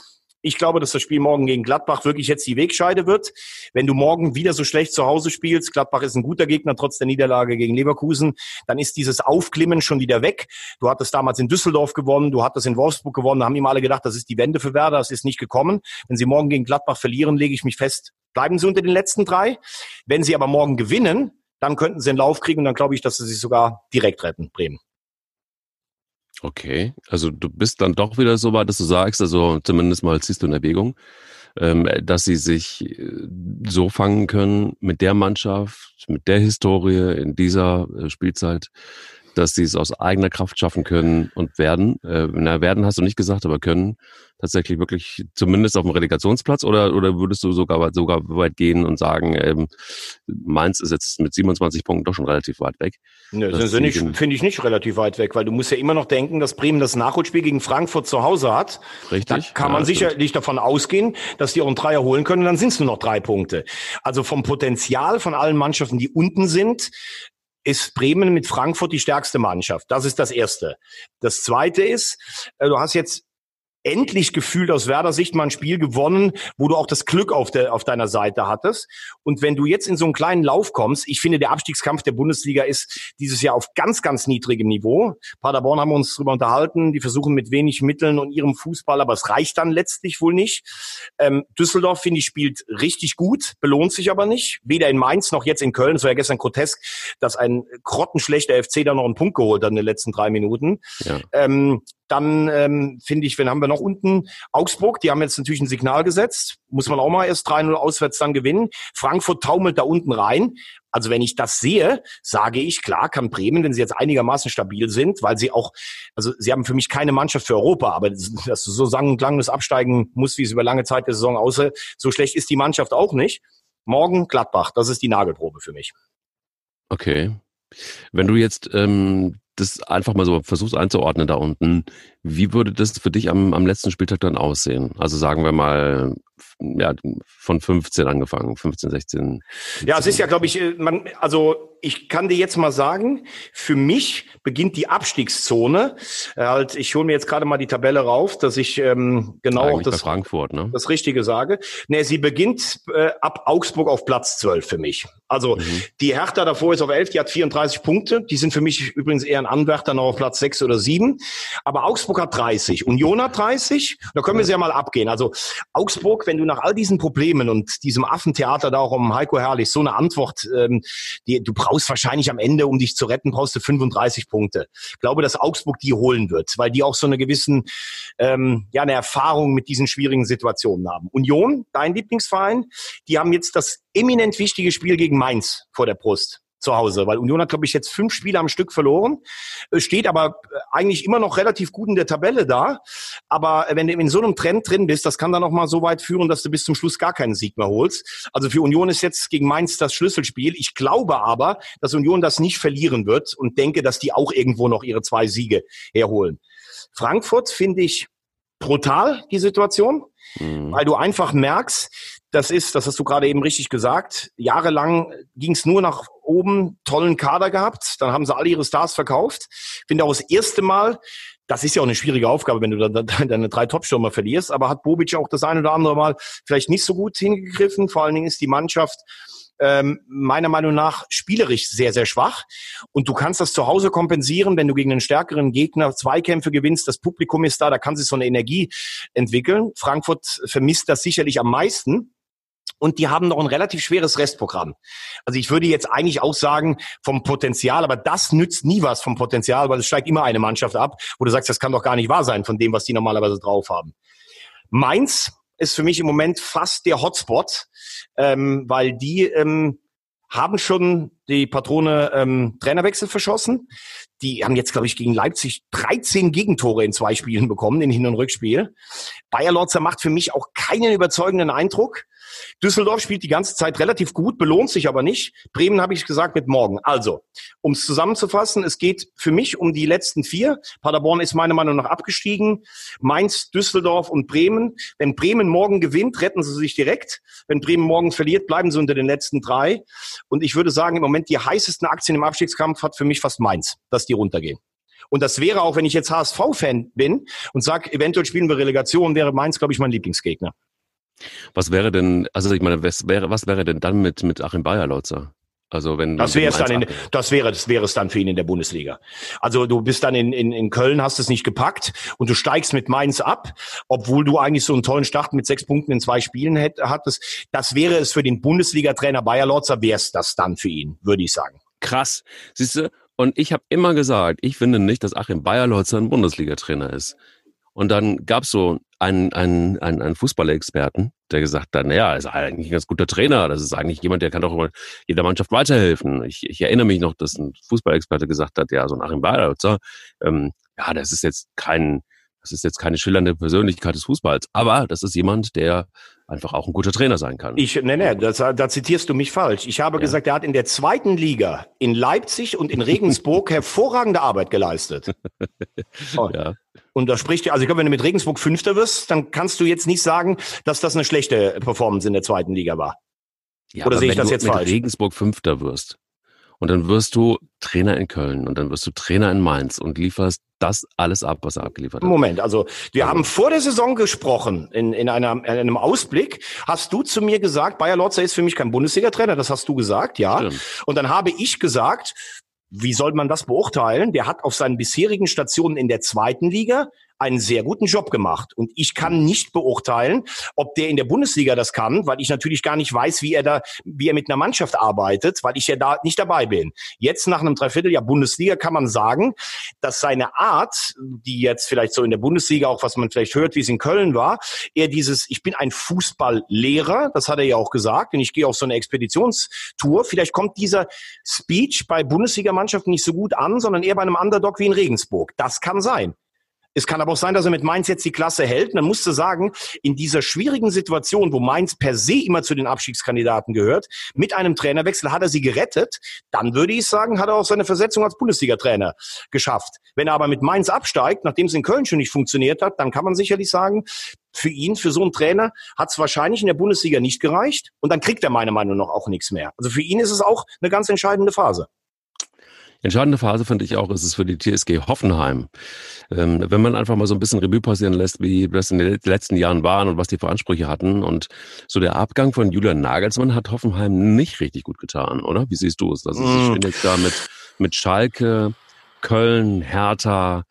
[SPEAKER 2] Ich glaube, dass das Spiel morgen gegen Gladbach wirklich jetzt die Wegscheide wird. Wenn du morgen wieder so schlecht zu Hause spielst, Gladbach ist ein guter Gegner trotz der Niederlage gegen Leverkusen, dann ist dieses Aufklimmen schon wieder weg. Du hattest damals in Düsseldorf gewonnen, du hattest in Wolfsburg gewonnen, da haben immer alle gedacht, das ist die Wende für Werder, das ist nicht gekommen. Wenn sie morgen gegen Gladbach verlieren, lege ich mich fest, bleiben sie unter den letzten drei. Wenn sie aber morgen gewinnen, dann könnten sie einen Lauf kriegen und dann glaube ich, dass sie sich sogar direkt retten, Bremen.
[SPEAKER 1] Okay, also du bist dann doch wieder so weit, dass du sagst, also zumindest mal ziehst du in Erwägung, ähm, dass sie sich äh, so fangen können mit der Mannschaft, mit der Historie in dieser äh, Spielzeit, dass sie es aus eigener Kraft schaffen können und werden. Äh, na, werden hast du nicht gesagt, aber können tatsächlich wirklich zumindest auf dem Relegationsplatz oder, oder würdest du sogar, sogar weit gehen und sagen, ähm, Mainz ist jetzt mit 27 Punkten doch schon relativ weit weg?
[SPEAKER 2] Nö, das finde ich, find ich nicht relativ weit weg, weil du musst ja immer noch denken, dass Bremen das Nachholspiel gegen Frankfurt zu Hause hat.
[SPEAKER 1] Richtig.
[SPEAKER 2] Da kann man sicherlich davon ausgehen, dass die auch einen Dreier holen können, dann sind es nur noch drei Punkte. Also vom Potenzial von allen Mannschaften, die unten sind, ist Bremen mit Frankfurt die stärkste Mannschaft. Das ist das Erste. Das Zweite ist, äh, du hast jetzt endlich gefühlt aus Werder Sicht mal ein Spiel gewonnen, wo du auch das Glück auf, der, auf deiner Seite hattest. Und wenn du jetzt in so einen kleinen Lauf kommst, ich finde, der Abstiegskampf der Bundesliga ist dieses Jahr auf ganz, ganz niedrigem Niveau. Paderborn haben wir uns drüber unterhalten, die versuchen mit wenig Mitteln und ihrem Fußball, aber es reicht dann letztlich wohl nicht. Ähm, Düsseldorf, finde ich, spielt richtig gut, belohnt sich aber nicht. Weder in Mainz noch jetzt in Köln. Es war ja gestern grotesk, dass ein grottenschlechter FC da noch einen Punkt geholt hat in den letzten drei Minuten. Ja. Ähm, dann ähm, finde ich, wenn haben wir noch unten Augsburg, die haben jetzt natürlich ein Signal gesetzt, muss man auch mal erst 3-0 auswärts dann gewinnen. Frankfurt taumelt da unten rein. Also wenn ich das sehe, sage ich, klar kann Bremen, wenn sie jetzt einigermaßen stabil sind, weil sie auch, also sie haben für mich keine Mannschaft für Europa, aber dass du so sang- und klanglos absteigen muss, wie es über lange Zeit der Saison aussah, so schlecht ist die Mannschaft auch nicht. Morgen Gladbach, das ist die Nagelprobe für mich.
[SPEAKER 1] Okay. Wenn du jetzt ähm, das einfach mal so versuchst einzuordnen da unten, wie würde das für dich am, am letzten Spieltag dann aussehen? Also sagen wir mal, ja, von 15 angefangen, 15, 16.
[SPEAKER 2] 17. Ja, es ist ja, glaube ich, äh, man, also ich kann dir jetzt mal sagen, für mich beginnt die Abstiegszone. Äh, halt, ich hole mir jetzt gerade mal die Tabelle rauf, dass ich ähm, genau
[SPEAKER 1] Eigentlich
[SPEAKER 2] auch das,
[SPEAKER 1] Frankfurt, ne?
[SPEAKER 2] das Richtige sage. Nee, sie beginnt äh, ab Augsburg auf Platz 12 für mich. Also mhm. die Hertha davor ist auf 11, die hat 34 Punkte. Die sind für mich übrigens eher ein Anwärter noch auf Platz 6 oder 7. Aber Augsburg hat 30, Union hat 30. Da können wir sie ja mal abgehen. Also Augsburg, wenn du nach all diesen Problemen und diesem Affentheater da auch um Heiko Herrlich so eine Antwort, ähm, die, du brauchst wahrscheinlich am Ende, um dich zu retten, brauchst du 35 Punkte. Ich glaube, dass Augsburg die holen wird, weil die auch so eine gewissen, ähm, ja, eine Erfahrung mit diesen schwierigen Situationen haben. Union, dein Lieblingsverein, die haben jetzt das eminent wichtige Spiel gegen Mainz vor der Brust zu Hause, weil Union hat, glaube ich, jetzt fünf Spiele am Stück verloren, äh, steht aber äh, eigentlich immer noch relativ gut in der Tabelle da. Aber wenn du in so einem Trend drin bist, das kann dann auch mal so weit führen, dass du bis zum Schluss gar keinen Sieg mehr holst. Also für Union ist jetzt gegen Mainz das Schlüsselspiel. Ich glaube aber, dass Union das nicht verlieren wird und denke, dass die auch irgendwo noch ihre zwei Siege herholen. Frankfurt finde ich brutal, die Situation, mhm. weil du einfach merkst, das ist, das hast du gerade eben richtig gesagt, jahrelang ging es nur nach oben, tollen Kader gehabt, dann haben sie alle ihre Stars verkauft. Finde auch das erste Mal, das ist ja auch eine schwierige Aufgabe, wenn du dann deine drei Topstürmer verlierst, aber hat Bobic auch das eine oder andere Mal vielleicht nicht so gut hingegriffen. Vor allen Dingen ist die Mannschaft ähm, meiner Meinung nach spielerisch sehr, sehr schwach. Und du kannst das zu Hause kompensieren, wenn du gegen einen stärkeren Gegner Zweikämpfe gewinnst. Das Publikum ist da, da kann sich so eine Energie entwickeln. Frankfurt vermisst das sicherlich am meisten und die haben noch ein relativ schweres Restprogramm. Also ich würde jetzt eigentlich auch sagen vom Potenzial, aber das nützt nie was vom Potenzial, weil es steigt immer eine Mannschaft ab, wo du sagst, das kann doch gar nicht wahr sein von dem, was die normalerweise drauf haben. Mainz ist für mich im Moment fast der Hotspot, ähm, weil die ähm, haben schon die Patrone ähm, Trainerwechsel verschossen. Die haben jetzt, glaube ich, gegen Leipzig 13 Gegentore in zwei Spielen bekommen, in Hin- und Rückspiel. Bayer Lorzer macht für mich auch keinen überzeugenden Eindruck. Düsseldorf spielt die ganze Zeit relativ gut, belohnt sich aber nicht. Bremen habe ich gesagt mit morgen. Also, um es zusammenzufassen, es geht für mich um die letzten vier. Paderborn ist meiner Meinung nach abgestiegen. Mainz, Düsseldorf und Bremen. Wenn Bremen morgen gewinnt, retten sie sich direkt. Wenn Bremen morgen verliert, bleiben sie unter den letzten drei. Und ich würde sagen, im Moment die heißesten Aktien im Abstiegskampf hat für mich fast Mainz, dass die runtergehen. Und das wäre auch, wenn ich jetzt HSV-Fan bin und sage, eventuell spielen wir Relegation, wäre Mainz, glaube ich, mein Lieblingsgegner.
[SPEAKER 1] Was wäre denn, also ich meine, was wäre, was wäre denn dann mit, mit Achim Bayerlotzer? Also wenn
[SPEAKER 2] das wäre es dann in, das wäre das wäre es dann für ihn in der Bundesliga. Also du bist dann in, in, in Köln, hast es nicht gepackt und du steigst mit Mainz ab, obwohl du eigentlich so einen tollen Start mit sechs Punkten in zwei Spielen hätt, hattest. Das wäre es für den Bundesliga-Trainer Bayer Lotzer, wäre es das dann für ihn, würde ich sagen.
[SPEAKER 1] Krass, siehst du? Und ich habe immer gesagt, ich finde nicht, dass Achim Bayerlotzer ein Bundesliga-Trainer ist. Und dann gab's so einen, einen, einen, einen Fußballexperten, der gesagt hat, naja, ist eigentlich ein ganz guter Trainer. Das ist eigentlich jemand, der kann doch jeder Mannschaft weiterhelfen. Ich, ich erinnere mich noch, dass ein Fußballexperte gesagt hat, ja, so ein Achim Bayerlotzer, ähm, ja, das ist jetzt kein, das ist jetzt keine schillernde Persönlichkeit des Fußballs, aber das ist jemand, der einfach auch ein guter Trainer sein kann.
[SPEAKER 2] Ich, nee, nee, das, da zitierst du mich falsch. Ich habe ja. gesagt, er hat in der zweiten Liga in Leipzig und in Regensburg hervorragende Arbeit geleistet. Oh. Ja. Und da spricht ja, also ich glaube, wenn du mit Regensburg Fünfter wirst, dann kannst du jetzt nicht sagen, dass das eine schlechte Performance in der zweiten Liga war.
[SPEAKER 1] Ja, Oder sehe ich das jetzt falsch? Wenn du mit Regensburg Fünfter wirst, und dann wirst du Trainer in Köln und dann wirst du Trainer in Mainz und lieferst das alles ab, was er abgeliefert hat.
[SPEAKER 2] Moment, also wir also. haben vor der Saison gesprochen, in, in, einer, in einem Ausblick, hast du zu mir gesagt, Bayer Lotzer ist für mich kein Bundesliga-Trainer, das hast du gesagt, ja. Stimmt. Und dann habe ich gesagt, wie soll man das beurteilen? Der hat auf seinen bisherigen Stationen in der zweiten Liga einen sehr guten Job gemacht. Und ich kann nicht beurteilen, ob der in der Bundesliga das kann, weil ich natürlich gar nicht weiß, wie er da, wie er mit einer Mannschaft arbeitet, weil ich ja da nicht dabei bin. Jetzt nach einem Dreivierteljahr Bundesliga kann man sagen, dass seine Art, die jetzt vielleicht so in der Bundesliga auch, was man vielleicht hört, wie es in Köln war, eher dieses, ich bin ein Fußballlehrer, das hat er ja auch gesagt, und ich gehe auf so eine Expeditionstour. Vielleicht kommt dieser Speech bei Bundesligamannschaften nicht so gut an, sondern eher bei einem Underdog wie in Regensburg. Das kann sein. Es kann aber auch sein, dass er mit Mainz jetzt die Klasse hält. Und dann musst du sagen, in dieser schwierigen Situation, wo Mainz per se immer zu den Abstiegskandidaten gehört, mit einem Trainerwechsel hat er sie gerettet. Dann würde ich sagen, hat er auch seine Versetzung als Bundesliga-Trainer geschafft. Wenn er aber mit Mainz absteigt, nachdem es in Köln schon nicht funktioniert hat, dann kann man sicherlich sagen, für ihn, für so einen Trainer, hat es wahrscheinlich in der Bundesliga nicht gereicht. Und dann kriegt er meiner Meinung nach auch nichts mehr. Also für ihn ist es auch eine ganz entscheidende Phase.
[SPEAKER 1] Entscheidende Phase finde ich auch, ist es für die TSG Hoffenheim. Ähm, wenn man einfach mal so ein bisschen Revue passieren lässt, wie das in den letzten Jahren waren und was die für Ansprüche hatten. Und so der Abgang von Julian Nagelsmann hat Hoffenheim nicht richtig gut getan, oder? Wie siehst du es? Also mm. ich bin jetzt da mit, mit Schalke, Köln, Hertha,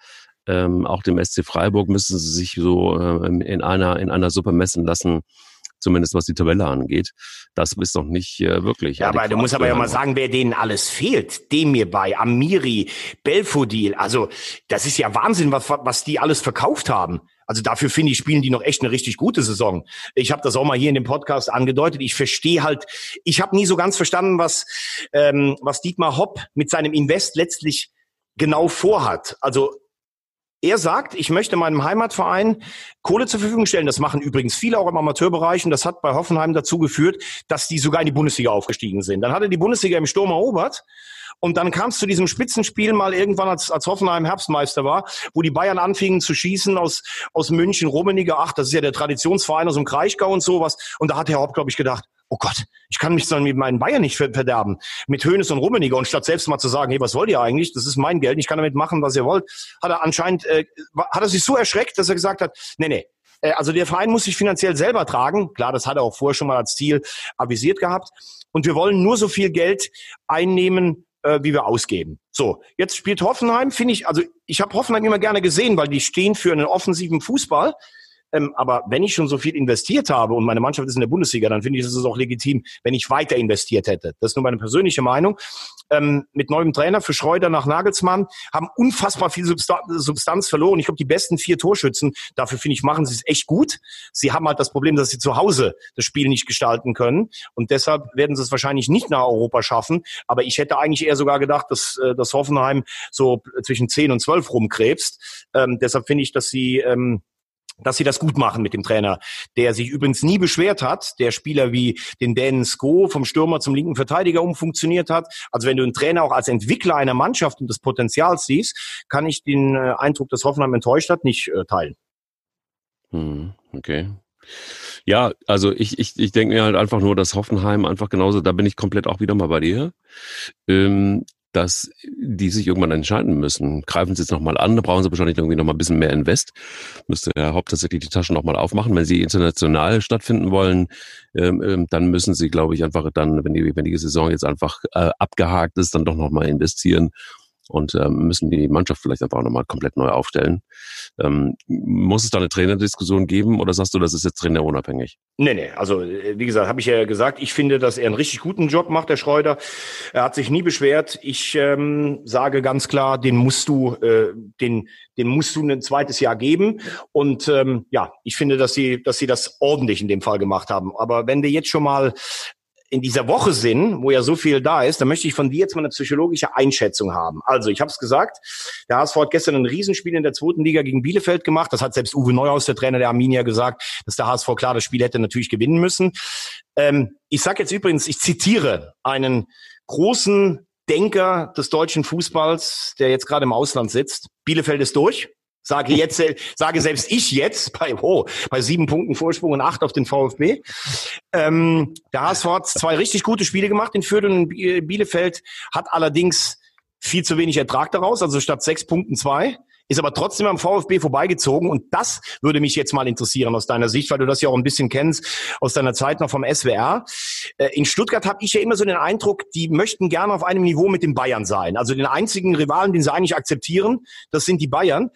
[SPEAKER 1] ähm, auch dem SC Freiburg müssen sie sich so äh, in einer in einer Suppe messen lassen zumindest was die Tabelle angeht. Das ist noch nicht äh, wirklich.
[SPEAKER 2] Ja, aber du musst aber ja mal sagen, wer denen alles fehlt. Dem mir bei, Amiri, Belfodil. Also das ist ja Wahnsinn, was, was die alles verkauft haben. Also dafür finde ich, spielen die noch echt eine richtig gute Saison. Ich habe das auch mal hier in dem Podcast angedeutet. Ich verstehe halt, ich habe nie so ganz verstanden, was, ähm, was Dietmar Hopp mit seinem Invest letztlich genau vorhat. Also er sagt, ich möchte meinem Heimatverein Kohle zur Verfügung stellen. Das machen übrigens viele auch im Amateurbereich und das hat bei Hoffenheim dazu geführt, dass die sogar in die Bundesliga aufgestiegen sind. Dann hat er die Bundesliga im Sturm erobert und dann kam es zu diesem Spitzenspiel mal irgendwann, als, als Hoffenheim Herbstmeister war, wo die Bayern anfingen zu schießen aus, aus München, Rummenigge. Ach, das ist ja der Traditionsverein aus dem Kraichgau und sowas. Und da hat Herr Haupt, glaube ich, gedacht, oh Gott, ich kann mich dann mit meinen Bayern nicht verderben. Mit Hönes und Rummenigge. Und statt selbst mal zu sagen, hey, was wollt ihr eigentlich? Das ist mein Geld, ich kann damit machen, was ihr wollt, hat er anscheinend, äh, hat er sich so erschreckt, dass er gesagt hat, nee, nee, äh, also der Verein muss sich finanziell selber tragen. Klar, das hat er auch vorher schon mal als Ziel avisiert gehabt. Und wir wollen nur so viel Geld einnehmen, äh, wie wir ausgeben. So, jetzt spielt Hoffenheim, finde ich, also ich habe Hoffenheim immer gerne gesehen, weil die stehen für einen offensiven Fußball. Ähm, aber wenn ich schon so viel investiert habe und meine Mannschaft ist in der Bundesliga, dann finde ich, es ist auch legitim, wenn ich weiter investiert hätte. Das ist nur meine persönliche Meinung. Ähm, mit neuem Trainer für Schreuder nach Nagelsmann haben unfassbar viel Substanz verloren. Ich glaube, die besten vier Torschützen, dafür finde ich, machen sie es echt gut. Sie haben halt das Problem, dass sie zu Hause das Spiel nicht gestalten können. Und deshalb werden sie es wahrscheinlich nicht nach Europa schaffen. Aber ich hätte eigentlich eher sogar gedacht, dass, äh, dass Hoffenheim so zwischen 10 und 12 rumkrebst. Ähm, deshalb finde ich, dass sie ähm, dass sie das gut machen mit dem Trainer, der sich übrigens nie beschwert hat, der Spieler wie den Dänen Sko vom Stürmer zum linken Verteidiger umfunktioniert hat. Also wenn du einen Trainer auch als Entwickler einer Mannschaft und des Potenzials siehst, kann ich den äh, Eindruck, dass Hoffenheim enttäuscht hat, nicht äh, teilen.
[SPEAKER 1] Hm, okay. Ja, also ich, ich, ich denke mir halt einfach nur, dass Hoffenheim einfach genauso, da bin ich komplett auch wieder mal bei dir. Ähm, dass die sich irgendwann entscheiden müssen. Greifen sie jetzt nochmal an, da brauchen sie wahrscheinlich irgendwie nochmal ein bisschen mehr Invest. Müsste ja hauptsächlich die Taschen nochmal aufmachen. Wenn sie international stattfinden wollen, ähm, ähm, dann müssen sie, glaube ich, einfach dann, wenn die, wenn die Saison jetzt einfach äh, abgehakt ist, dann doch nochmal investieren und ähm, müssen die Mannschaft vielleicht einfach nochmal komplett neu aufstellen. Ähm, muss es da eine Trainerdiskussion geben oder sagst du, das ist jetzt trainerunabhängig?
[SPEAKER 2] Nee, nee, also äh, wie gesagt, habe ich ja gesagt, ich finde, dass er einen richtig guten Job macht, der Schreuder. Er hat sich nie beschwert. Ich ähm, sage ganz klar, den musst du, äh, den, den musst du ein zweites Jahr geben. Und ähm, ja, ich finde, dass sie, dass sie das ordentlich in dem Fall gemacht haben. Aber wenn du jetzt schon mal in dieser Woche sind, wo ja so viel da ist, dann möchte ich von dir jetzt mal eine psychologische Einschätzung haben. Also, ich habe es gesagt, der HSV hat gestern ein Riesenspiel in der zweiten Liga gegen Bielefeld gemacht. Das hat selbst Uwe Neuhaus, der Trainer der Arminia, gesagt, dass der HSV klar das Spiel hätte natürlich gewinnen müssen. Ähm, ich sage jetzt übrigens, ich zitiere einen großen Denker des deutschen Fußballs, der jetzt gerade im Ausland sitzt. Bielefeld ist durch. Sage jetzt, sage selbst ich jetzt bei, oh, bei sieben Punkten Vorsprung und acht auf den VfB. Ähm, der HSV hat zwei richtig gute Spiele gemacht in Fürth und Bielefeld, hat allerdings viel zu wenig Ertrag daraus, also statt sechs Punkten zwei ist aber trotzdem am VfB vorbeigezogen. Und das würde mich jetzt mal interessieren aus deiner Sicht, weil du das ja auch ein bisschen kennst aus deiner Zeit noch vom SWR. Äh, in Stuttgart habe ich ja immer so den Eindruck, die möchten gerne auf einem Niveau mit den Bayern sein. Also den einzigen Rivalen, den sie eigentlich akzeptieren, das sind die Bayern.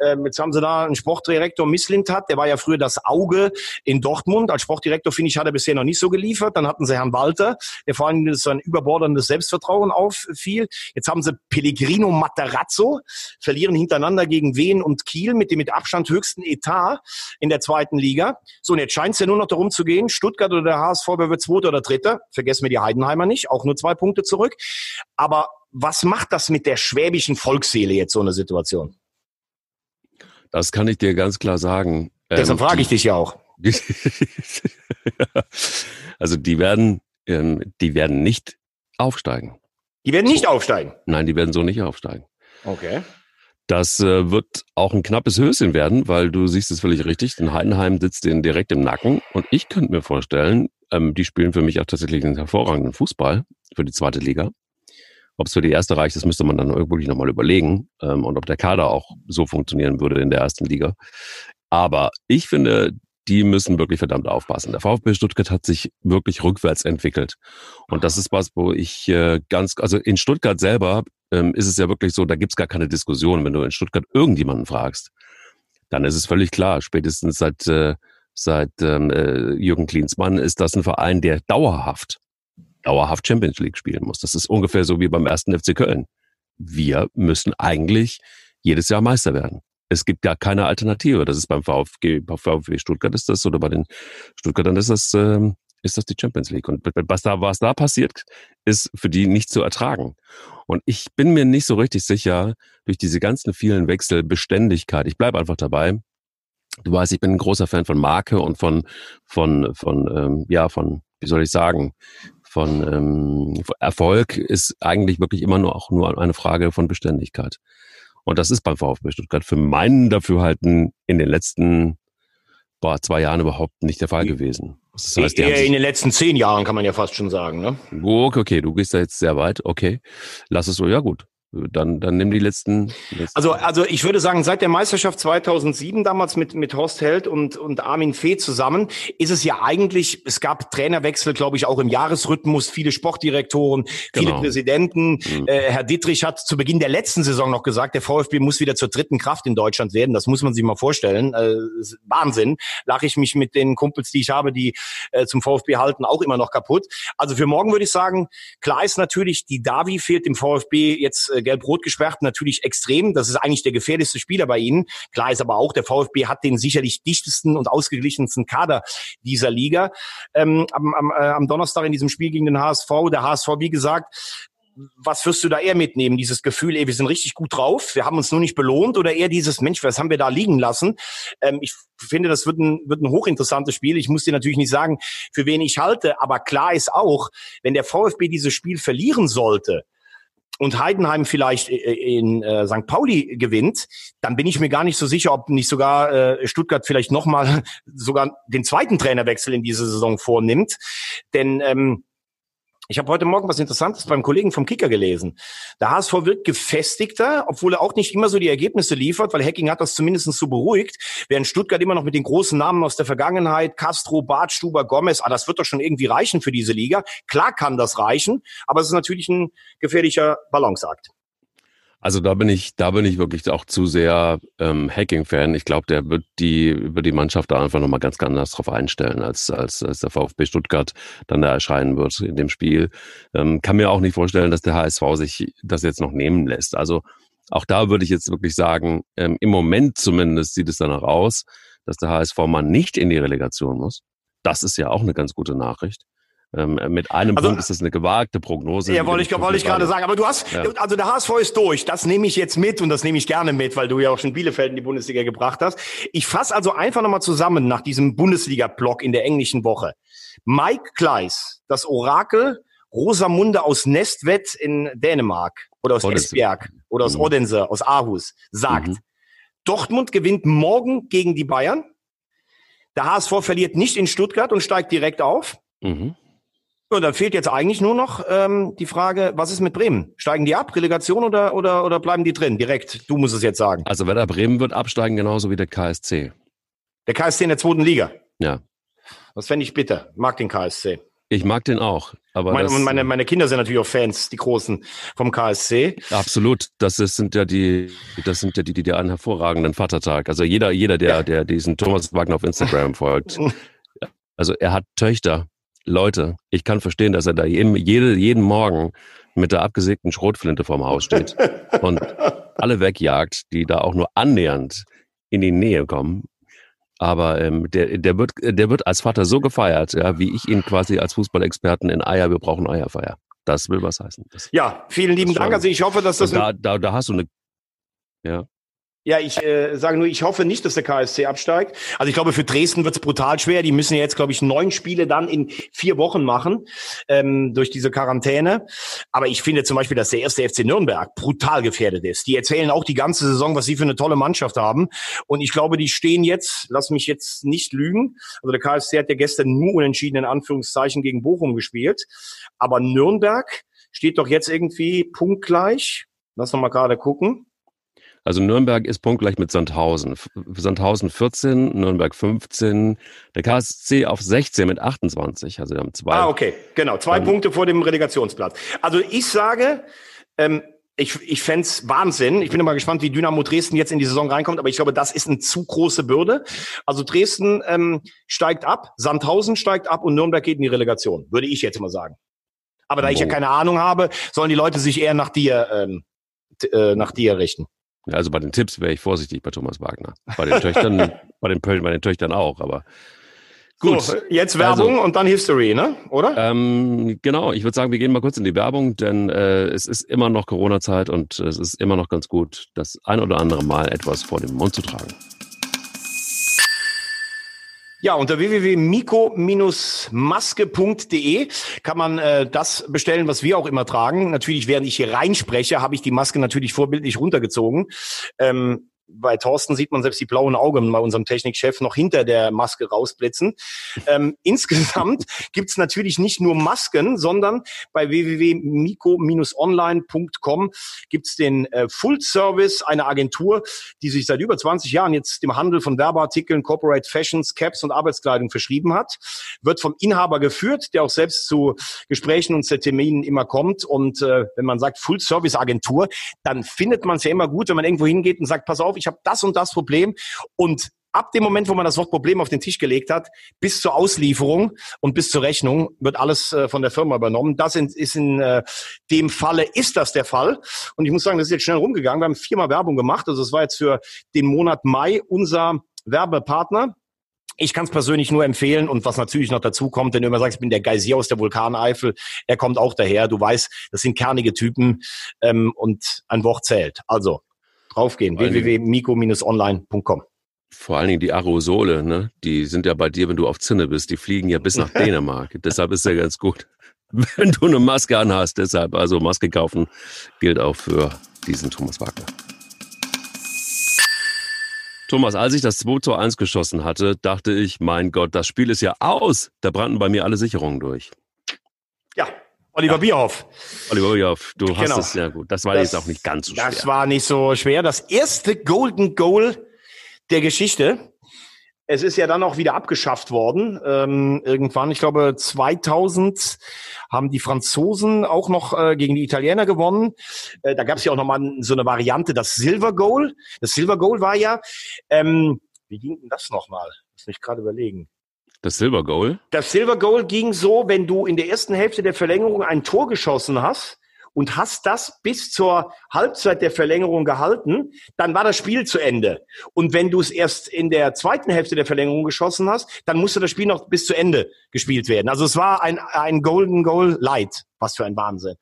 [SPEAKER 2] Ähm, jetzt haben sie da einen Sportdirektor Misslintat, der war ja früher das Auge in Dortmund. Als Sportdirektor, finde ich, hat er bisher noch nicht so geliefert. Dann hatten sie Herrn Walter, der vor allem so ein überborderndes Selbstvertrauen auffiel. Jetzt haben sie Pellegrino Materazzo, verlieren hintereinander gegeneinander gegen Wien und Kiel mit dem mit Abstand höchsten Etat in der zweiten Liga. So, und jetzt scheint es ja nur noch darum zu gehen, Stuttgart oder der HSV, wer wird Zweiter oder Dritter? Vergessen wir die Heidenheimer nicht, auch nur zwei Punkte zurück. Aber was macht das mit der schwäbischen Volksseele jetzt so eine Situation?
[SPEAKER 1] Das kann ich dir ganz klar sagen.
[SPEAKER 2] Deshalb ähm, frage ich dich ja auch.
[SPEAKER 1] also die werden, ähm, die werden nicht aufsteigen.
[SPEAKER 2] Die werden nicht aufsteigen?
[SPEAKER 1] Nein, die werden so nicht aufsteigen.
[SPEAKER 2] Okay.
[SPEAKER 1] Das äh, wird auch ein knappes Höschen werden, weil du siehst es völlig richtig. Den Heidenheim sitzt denen direkt im Nacken. Und ich könnte mir vorstellen, ähm, die spielen für mich auch tatsächlich einen hervorragenden Fußball für die zweite Liga. Ob es für die erste reicht, das müsste man dann wirklich nochmal überlegen. Ähm, und ob der Kader auch so funktionieren würde in der ersten Liga. Aber ich finde, die müssen wirklich verdammt aufpassen. Der VfB Stuttgart hat sich wirklich rückwärts entwickelt. Und das ist was, wo ich äh, ganz, also in Stuttgart selber ähm, ist es ja wirklich so, da gibt's gar keine Diskussion. Wenn du in Stuttgart irgendjemanden fragst, dann ist es völlig klar, spätestens seit, äh, seit ähm, äh, Jürgen Klinsmann ist das ein Verein, der dauerhaft, dauerhaft Champions League spielen muss. Das ist ungefähr so wie beim ersten FC Köln. Wir müssen eigentlich jedes Jahr Meister werden. Es gibt gar keine Alternative. Das ist beim VfG, VfB Stuttgart ist das oder bei den Stuttgartern ist das ähm, ist das die Champions League. Und was da, was da passiert, ist für die nicht zu ertragen. Und ich bin mir nicht so richtig sicher, durch diese ganzen vielen Wechsel Beständigkeit, ich bleibe einfach dabei. Du weißt, ich bin ein großer Fan von Marke und von, von, von, ähm, ja, von, wie soll ich sagen, von ähm, Erfolg ist eigentlich wirklich immer nur auch nur eine Frage von Beständigkeit. Und das ist beim VfB Stuttgart für meinen Dafürhalten in den letzten boah, zwei Jahren überhaupt nicht der Fall gewesen.
[SPEAKER 2] Das heißt, Eher in den letzten zehn Jahren kann man ja fast schon sagen, ne?
[SPEAKER 1] Okay, okay, du gehst da jetzt sehr weit. Okay, lass es so. Ja gut, dann, dann nimm die letzten,
[SPEAKER 2] letzten. Also, also ich würde sagen, seit der Meisterschaft 2007 damals mit, mit Horst Held und, und Armin Fee zusammen, ist es ja eigentlich, es gab Trainerwechsel, glaube ich, auch im Jahresrhythmus, viele Sportdirektoren, viele genau. Präsidenten. Mhm. Äh, Herr Dittrich hat zu Beginn der letzten Saison noch gesagt, der VfB muss wieder zur dritten Kraft in Deutschland werden. Das muss man sich mal vorstellen. Äh, Wahnsinn. Lache ich mich mit den Kumpels, die ich habe, die äh, zum VfB halten, auch immer noch kaputt. Also für morgen würde ich sagen, klar ist natürlich, die Davi fehlt dem VfB jetzt äh, gelb-rot gesperrt natürlich extrem. Das ist eigentlich der gefährlichste Spieler bei ihnen. Klar ist aber auch, der VfB hat den sicherlich dichtesten und ausgeglichensten Kader dieser Liga. Ähm, am, am, äh, am Donnerstag in diesem Spiel gegen den HSV, der HSV, wie gesagt, was wirst du da eher mitnehmen? Dieses Gefühl, ey, wir sind richtig gut drauf, wir haben uns nur nicht belohnt oder eher dieses, Mensch, was haben wir da liegen lassen? Ähm, ich finde, das wird ein, wird ein hochinteressantes Spiel. Ich muss dir natürlich nicht sagen, für wen ich halte, aber klar ist auch, wenn der VfB dieses Spiel verlieren sollte, und Heidenheim vielleicht in äh, St. Pauli gewinnt, dann bin ich mir gar nicht so sicher, ob nicht sogar äh, Stuttgart vielleicht nochmal sogar den zweiten Trainerwechsel in dieser Saison vornimmt. Denn ähm, ich habe heute Morgen was Interessantes beim Kollegen vom Kicker gelesen. Der HSV wird gefestigter, obwohl er auch nicht immer so die Ergebnisse liefert, weil Hacking hat das zumindest so beruhigt, während Stuttgart immer noch mit den großen Namen aus der Vergangenheit, Castro, Bartstuber, Gomez, ah, das wird doch schon irgendwie reichen für diese Liga. Klar kann das reichen, aber es ist natürlich ein gefährlicher Balanceakt.
[SPEAKER 1] Also da bin ich, da bin ich wirklich auch zu sehr ähm, Hacking-Fan. Ich glaube, der wird die über die Mannschaft da einfach nochmal ganz, ganz anders drauf einstellen, als, als, als der VfB Stuttgart dann da erscheinen wird in dem Spiel. Ähm, kann mir auch nicht vorstellen, dass der HSV sich das jetzt noch nehmen lässt. Also auch da würde ich jetzt wirklich sagen, ähm, im Moment zumindest sieht es danach aus, dass der HSV mal nicht in die Relegation muss. Das ist ja auch eine ganz gute Nachricht. Ähm, mit einem also, Punkt ist das eine gewagte Prognose.
[SPEAKER 2] Ja, wollte ich, wollte ich gerade sagen. Aber du hast, ja. also der HSV ist durch. Das nehme ich jetzt mit und das nehme ich gerne mit, weil du ja auch schon Bielefeld in die Bundesliga gebracht hast. Ich fasse also einfach nochmal zusammen nach diesem Bundesliga-Block in der englischen Woche. Mike Kleiss, das Orakel Rosamunde aus Nestwett in Dänemark oder aus. Esbjerg oder aus mhm. Odense, aus Aarhus, sagt, mhm. Dortmund gewinnt morgen gegen die Bayern. Der HSV verliert nicht in Stuttgart und steigt direkt auf. Mhm. Ja, dann fehlt jetzt eigentlich nur noch ähm, die Frage, was ist mit Bremen? Steigen die ab, Relegation oder, oder, oder bleiben die drin? Direkt, du musst es jetzt sagen.
[SPEAKER 1] Also Werder Bremen wird absteigen, genauso wie der KSC.
[SPEAKER 2] Der KSC in der zweiten Liga?
[SPEAKER 1] Ja.
[SPEAKER 2] Das fände ich bitter. Mag den KSC.
[SPEAKER 1] Ich mag den auch. Aber
[SPEAKER 2] meine, das, meine, meine Kinder sind natürlich auch Fans, die Großen vom KSC.
[SPEAKER 1] Absolut. Das ist, sind ja die, das sind ja die, die dir einen hervorragenden Vatertag. Also jeder, jeder, der, ja. der diesen Thomas Wagner auf Instagram folgt. Also er hat Töchter Leute, ich kann verstehen, dass er da jeden, jeden Morgen mit der abgesägten Schrotflinte vorm Haus steht und alle wegjagt, die da auch nur annähernd in die Nähe kommen. Aber ähm, der, der, wird, der wird als Vater so gefeiert, ja, wie ich ihn quasi als Fußballexperten in Eier, wir brauchen Eierfeier. Das will was heißen. Das,
[SPEAKER 2] ja, vielen lieben Dank. Also ich hoffe, dass das.
[SPEAKER 1] Da, da, da hast du eine.
[SPEAKER 2] Ja. Ja, ich äh, sage nur, ich hoffe nicht, dass der KSC absteigt. Also ich glaube, für Dresden wird es brutal schwer. Die müssen jetzt, glaube ich, neun Spiele dann in vier Wochen machen ähm, durch diese Quarantäne. Aber ich finde zum Beispiel, dass der erste FC Nürnberg brutal gefährdet ist. Die erzählen auch die ganze Saison, was sie für eine tolle Mannschaft haben. Und ich glaube, die stehen jetzt, lass mich jetzt nicht lügen. Also der KSC hat ja gestern nur unentschieden in Anführungszeichen gegen Bochum gespielt. Aber Nürnberg steht doch jetzt irgendwie punktgleich. Lass noch mal gerade gucken.
[SPEAKER 1] Also Nürnberg ist punktgleich mit Sandhausen. Sandhausen 14, Nürnberg 15, der KSC auf 16 mit 28. Also wir haben zwei.
[SPEAKER 2] Ah, okay, genau. Zwei Punkte vor dem Relegationsplatz. Also ich sage, ähm, ich, ich fände Wahnsinn. Ich bin immer gespannt, wie Dynamo Dresden jetzt in die Saison reinkommt, aber ich glaube, das ist eine zu große Bürde. Also Dresden ähm, steigt ab, Sandhausen steigt ab und Nürnberg geht in die Relegation, würde ich jetzt mal sagen. Aber da ich ja keine Ahnung habe, sollen die Leute sich eher nach dir, ähm, äh, nach dir richten.
[SPEAKER 1] Also bei den Tipps wäre ich vorsichtig bei Thomas Wagner. Bei den Töchtern, bei den bei den Töchtern auch, aber
[SPEAKER 2] Gut. So, jetzt Werbung also, und dann History, ne? Oder?
[SPEAKER 1] Ähm, genau, ich würde sagen, wir gehen mal kurz in die Werbung, denn äh, es ist immer noch Corona-Zeit und es ist immer noch ganz gut, das ein oder andere Mal etwas vor dem Mund zu tragen.
[SPEAKER 2] Ja, unter www.miko-maske.de kann man äh, das bestellen, was wir auch immer tragen. Natürlich, während ich hier reinspreche, habe ich die Maske natürlich vorbildlich runtergezogen. Ähm, bei Thorsten sieht man selbst die blauen Augen bei unserem Technikchef noch hinter der Maske rausblitzen. Ähm, insgesamt gibt's natürlich nicht nur Masken, sondern bei www.mico-online.com gibt's den äh, Full Service, eine Agentur, die sich seit über 20 Jahren jetzt dem Handel von Werbeartikeln, Corporate Fashions, Caps und Arbeitskleidung verschrieben hat. Wird vom Inhaber geführt, der auch selbst zu Gesprächen und zu Terminen immer kommt. Und äh, wenn man sagt Full Service Agentur, dann findet man es ja immer gut, wenn man irgendwo hingeht und sagt, pass auf, ich habe das und das Problem und ab dem Moment, wo man das Wort Problem auf den Tisch gelegt hat, bis zur Auslieferung und bis zur Rechnung wird alles äh, von der Firma übernommen. Das in, ist in äh, dem Falle ist das der Fall. Und ich muss sagen, das ist jetzt schnell rumgegangen. Wir haben viermal Werbung gemacht. Also es war jetzt für den Monat Mai unser Werbepartner. Ich kann es persönlich nur empfehlen und was natürlich noch dazu kommt, wenn du immer sagst, ich bin der Geysir aus der Vulkaneifel, er kommt auch daher. Du weißt, das sind kernige Typen ähm, und ein Wort zählt. Also draufgehen, www.miko-online.com.
[SPEAKER 1] Vor allen Dingen die Aerosole, ne? die sind ja bei dir, wenn du auf Zinne bist, die fliegen ja bis nach Dänemark. Deshalb ist ja ganz gut, wenn du eine Maske anhast. Deshalb, also Maske kaufen gilt auch für diesen Thomas Wagner. Thomas, als ich das 2 zu 1 geschossen hatte, dachte ich, mein Gott, das Spiel ist ja aus. Da brannten bei mir alle Sicherungen durch.
[SPEAKER 2] Ja, Oliver ja. Bierhoff.
[SPEAKER 1] Oliver Bierhoff, du genau. hast es sehr gut. Das war das, jetzt auch nicht ganz so schwer.
[SPEAKER 2] Das war nicht so schwer. Das erste Golden Goal der Geschichte. Es ist ja dann auch wieder abgeschafft worden. Ähm, irgendwann, ich glaube 2000 haben die Franzosen auch noch äh, gegen die Italiener gewonnen. Äh, da gab es ja auch nochmal so eine Variante, das Silver Goal. Das Silver Goal war ja, ähm, wie ging denn das nochmal? Muss mich gerade überlegen.
[SPEAKER 1] Das Silver Goal?
[SPEAKER 2] Das Silver Goal ging so, wenn du in der ersten Hälfte der Verlängerung ein Tor geschossen hast, und hast das bis zur Halbzeit der Verlängerung gehalten, dann war das Spiel zu Ende. Und wenn du es erst in der zweiten Hälfte der Verlängerung geschossen hast, dann musste das Spiel noch bis zu Ende gespielt werden. Also es war ein, ein Golden Goal Light. Was für ein Wahnsinn.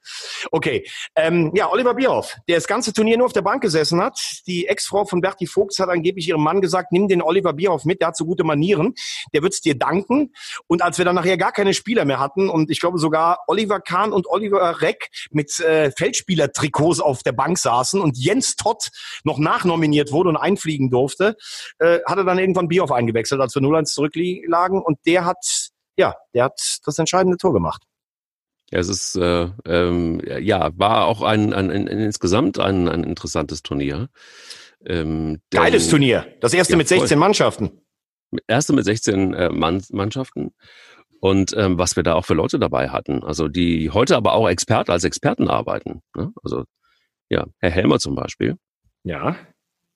[SPEAKER 2] Okay, ähm, ja, Oliver Bierhoff, der das ganze Turnier nur auf der Bank gesessen hat. Die Ex-Frau von Berti Vogts hat angeblich ihrem Mann gesagt, nimm den Oliver Bierhoff mit, der hat so gute Manieren, der wird's dir danken. Und als wir dann nachher gar keine Spieler mehr hatten und ich glaube sogar Oliver Kahn und Oliver Reck mit äh, Feldspielertrikots auf der Bank saßen und Jens Todd noch nachnominiert wurde und einfliegen durfte, äh, hat er dann irgendwann Bierhoff eingewechselt, als wir 0-1 zurücklagen und der hat, ja, der hat das entscheidende Tor gemacht.
[SPEAKER 1] Es ist äh, ähm, ja war auch ein, ein, ein insgesamt ein, ein interessantes Turnier.
[SPEAKER 2] Ähm, denn, Geiles Turnier. Das erste ja, mit 16 voll. Mannschaften.
[SPEAKER 1] Erste mit 16 äh, Mann, Mannschaften. Und ähm, was wir da auch für Leute dabei hatten. Also die heute aber auch Experte als Experten arbeiten. Ne? Also ja, Herr Helmer zum Beispiel.
[SPEAKER 2] Ja.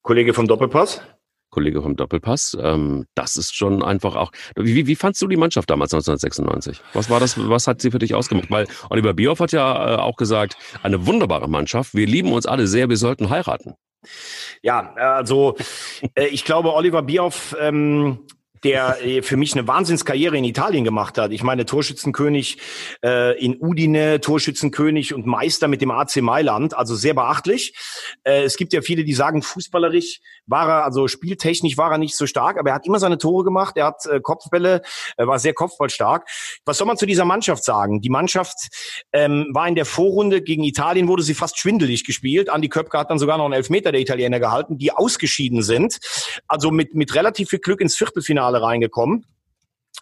[SPEAKER 2] Kollege vom Doppelpass.
[SPEAKER 1] Kollege vom Doppelpass. Ähm, das ist schon einfach auch. Wie, wie fandst du die Mannschaft damals 1996? Was war das? Was hat sie für dich ausgemacht? Weil Oliver Bierhoff hat ja äh, auch gesagt, eine wunderbare Mannschaft. Wir lieben uns alle sehr. Wir sollten heiraten.
[SPEAKER 2] Ja, also äh, ich glaube, Oliver Bierhoff ähm, der äh, für mich eine Wahnsinnskarriere in Italien gemacht hat. Ich meine, Torschützenkönig äh, in Udine, Torschützenkönig und Meister mit dem AC Mailand, also sehr beachtlich. Äh, es gibt ja viele, die sagen, fußballerisch war er, also spieltechnisch war er nicht so stark, aber er hat immer seine Tore gemacht, er hat äh, Kopfbälle, er war sehr kopfballstark. Was soll man zu dieser Mannschaft sagen? Die Mannschaft ähm, war in der Vorrunde gegen Italien, wurde sie fast schwindelig gespielt. Andi Köpke hat dann sogar noch einen Elfmeter der Italiener gehalten, die ausgeschieden sind. Also mit, mit relativ viel Glück ins Viertelfinale Finale reingekommen.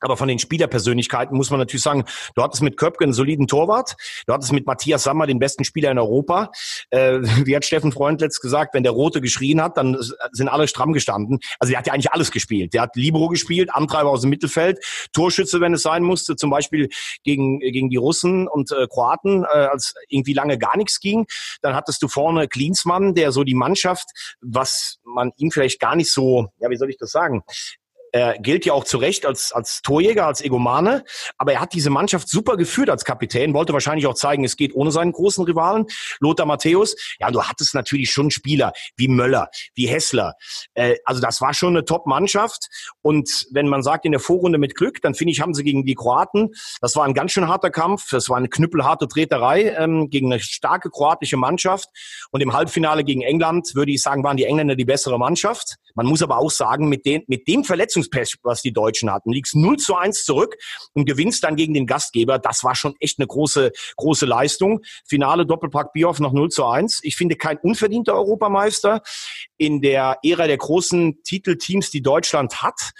[SPEAKER 2] Aber von den Spielerpersönlichkeiten muss man natürlich sagen, du hattest mit Köpke einen soliden Torwart, du hattest mit Matthias Sammer den besten Spieler in Europa. Äh, wie hat Steffen Freund letzt gesagt, wenn der Rote geschrien hat, dann sind alle stramm gestanden. Also der hat ja eigentlich alles gespielt. Der hat Libero gespielt, Antreiber aus dem Mittelfeld, Torschütze, wenn es sein musste, zum Beispiel gegen, gegen die Russen und äh, Kroaten, äh, als irgendwie lange gar nichts ging. Dann hattest du vorne Klinsmann, der so die Mannschaft, was man ihm vielleicht gar nicht so, ja, wie soll ich das sagen, er gilt ja auch zu Recht als, als Torjäger, als Egomane, aber er hat diese Mannschaft super geführt als Kapitän, wollte wahrscheinlich auch zeigen, es geht ohne seinen großen Rivalen, Lothar Matthäus. Ja, du hattest natürlich schon Spieler wie Möller, wie Hessler. Äh, also das war schon eine Top-Mannschaft. Und wenn man sagt, in der Vorrunde mit Glück, dann finde ich, haben sie gegen die Kroaten, das war ein ganz schön harter Kampf, das war eine knüppelharte Treterei ähm, gegen eine starke kroatische Mannschaft. Und im Halbfinale gegen England, würde ich sagen, waren die Engländer die bessere Mannschaft. Man muss aber auch sagen, mit, den, mit dem Verletzungspech, was die Deutschen hatten, liegst 0 zu 1 zurück und gewinnst dann gegen den Gastgeber. Das war schon echt eine große, große Leistung. Finale Doppelpack Bierhoff noch 0 zu 1. Ich finde kein unverdienter Europameister. In der Ära der großen Titelteams, die Deutschland hat,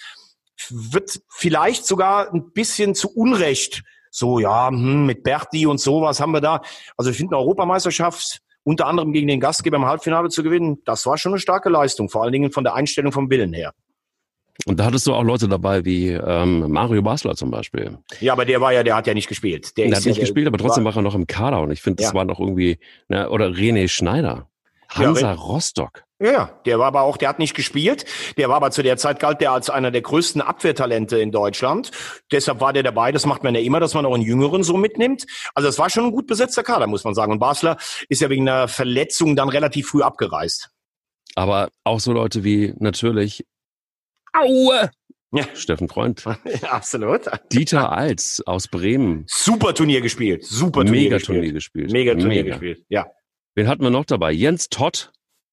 [SPEAKER 2] wird vielleicht sogar ein bisschen zu Unrecht so, ja, hm, mit Berti und sowas haben wir da. Also ich finde eine Europameisterschaft unter anderem gegen den Gastgeber im Halbfinale zu gewinnen, das war schon eine starke Leistung, vor allen Dingen von der Einstellung vom Willen her.
[SPEAKER 1] Und da hattest du auch Leute dabei wie ähm, Mario Basler zum Beispiel.
[SPEAKER 2] Ja, aber der war ja, der hat ja nicht gespielt. Der,
[SPEAKER 1] der hat nicht ja, gespielt, aber trotzdem war, war er noch im Kader und ich finde, das ja. war noch irgendwie, ne, oder René Schneider. Hansa Rostock.
[SPEAKER 2] Ja, der war aber auch, der hat nicht gespielt. Der war aber zu der Zeit galt der als einer der größten Abwehrtalente in Deutschland. Deshalb war der dabei. Das macht man ja immer, dass man auch einen Jüngeren so mitnimmt. Also es war schon ein gut besetzter Kader, muss man sagen. Und Basler ist ja wegen einer Verletzung dann relativ früh abgereist.
[SPEAKER 1] Aber auch so Leute wie natürlich Aue Ja. Steffen Freund.
[SPEAKER 2] Ja, absolut.
[SPEAKER 1] Dieter Alz aus Bremen.
[SPEAKER 2] Super Turnier gespielt. Super Turnier
[SPEAKER 1] Mega
[SPEAKER 2] gespielt.
[SPEAKER 1] Turnier gespielt.
[SPEAKER 2] Mega Turnier Mega. gespielt. Ja.
[SPEAKER 1] Wen hatten wir noch dabei? Jens Todd.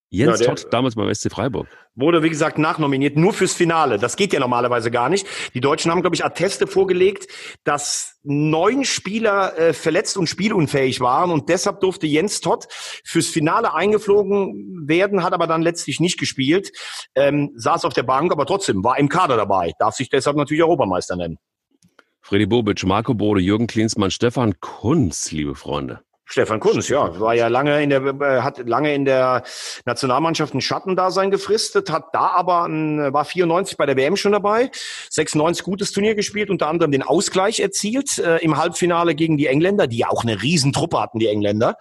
[SPEAKER 1] Jens ja, Todd, damals beim SC Freiburg.
[SPEAKER 2] Wurde, wie gesagt, nachnominiert, nur fürs Finale. Das geht ja normalerweise gar nicht. Die Deutschen haben, glaube ich, Atteste vorgelegt, dass neun Spieler äh, verletzt und spielunfähig waren und deshalb durfte Jens Todd fürs Finale eingeflogen werden, hat aber dann letztlich nicht gespielt, ähm, saß auf der Bank, aber trotzdem war im Kader dabei, darf sich deshalb natürlich Europameister nennen.
[SPEAKER 1] Freddy Bobic, Marco Bode, Jürgen Klinsmann, Stefan Kunz, liebe Freunde.
[SPEAKER 2] Stefan Kunz, ja, war ja lange in der, äh, hat lange in der Nationalmannschaft ein Schattendasein gefristet, hat da aber, ein, war 94 bei der WM schon dabei, 96 gutes Turnier gespielt, unter anderem den Ausgleich erzielt äh, im Halbfinale gegen die Engländer, die ja auch eine Riesentruppe hatten, die Engländer.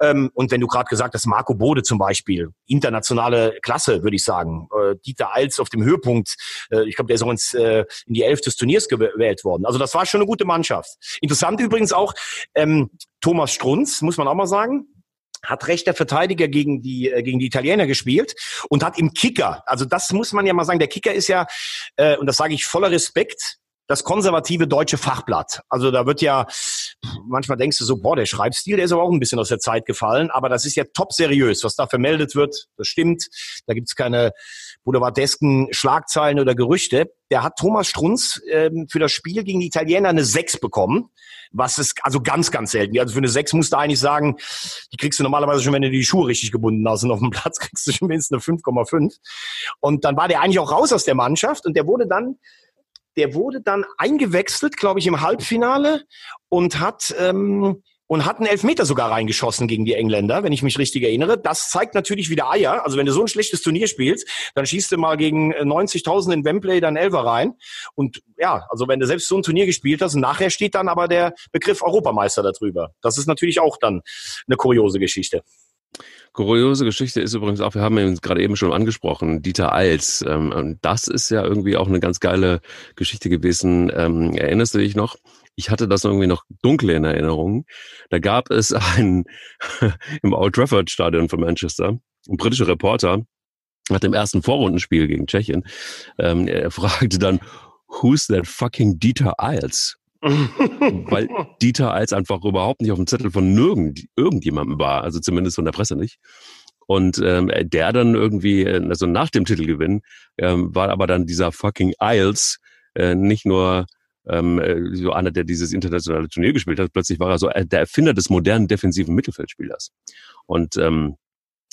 [SPEAKER 2] Ähm, und wenn du gerade gesagt hast, Marco Bode zum Beispiel, internationale Klasse, würde ich sagen. Äh, Dieter Alz auf dem Höhepunkt, äh, ich glaube, der ist auch ins, äh, in die Elf des Turniers gewählt worden. Also das war schon eine gute Mannschaft. Interessant übrigens auch, ähm, Thomas Strunz, muss man auch mal sagen, hat rechter Verteidiger gegen die äh, gegen die Italiener gespielt und hat im Kicker, also das muss man ja mal sagen, der Kicker ist ja äh, und das sage ich voller Respekt, das konservative deutsche Fachblatt. Also da wird ja manchmal denkst du so, boah, der Schreibstil, der ist aber auch ein bisschen aus der Zeit gefallen, aber das ist ja top seriös, was da vermeldet wird, das stimmt. Da gibt's keine boulevardesken Schlagzeilen oder Gerüchte. Der hat Thomas Strunz ähm, für das Spiel gegen die Italiener eine 6 bekommen, was ist also ganz, ganz selten. Also für eine 6 musst du eigentlich sagen, die kriegst du normalerweise schon, wenn du die Schuhe richtig gebunden hast und auf dem Platz kriegst du schon mindestens eine 5,5. Und dann war der eigentlich auch raus aus der Mannschaft und der wurde dann der wurde dann eingewechselt, glaube ich, im Halbfinale und hat ähm, und hat einen Elfmeter sogar reingeschossen gegen die Engländer, wenn ich mich richtig erinnere. Das zeigt natürlich wieder Eier. Also wenn du so ein schlechtes Turnier spielst, dann schießt du mal gegen 90.000 äh, in Wembley dann Elfer rein. Und ja, also wenn du selbst so ein Turnier gespielt hast, und nachher steht dann aber der Begriff Europameister darüber. Das ist natürlich auch dann eine kuriose Geschichte.
[SPEAKER 1] Kuriose Geschichte ist übrigens auch, wir haben ihn gerade eben schon angesprochen, Dieter Eils. Ähm, das ist ja irgendwie auch eine ganz geile Geschichte gewesen. Ähm, erinnerst du dich noch? Ich hatte das irgendwie noch dunkel in Erinnerung. Da gab es einen im Old Trafford Stadion von Manchester, ein britischer Reporter, hat im ersten Vorrundenspiel gegen Tschechien, ähm, er fragte dann, Who's that fucking Dieter Eils? Weil Dieter als einfach überhaupt nicht auf dem Zettel von nirgend, irgendjemandem war, also zumindest von der Presse nicht. Und ähm, der dann irgendwie, äh, also nach dem Titelgewinn, ähm, war aber dann dieser fucking Isles äh, nicht nur ähm, äh, so einer, der dieses internationale Turnier gespielt hat, plötzlich war er so äh, der Erfinder des modernen defensiven Mittelfeldspielers. Und ähm,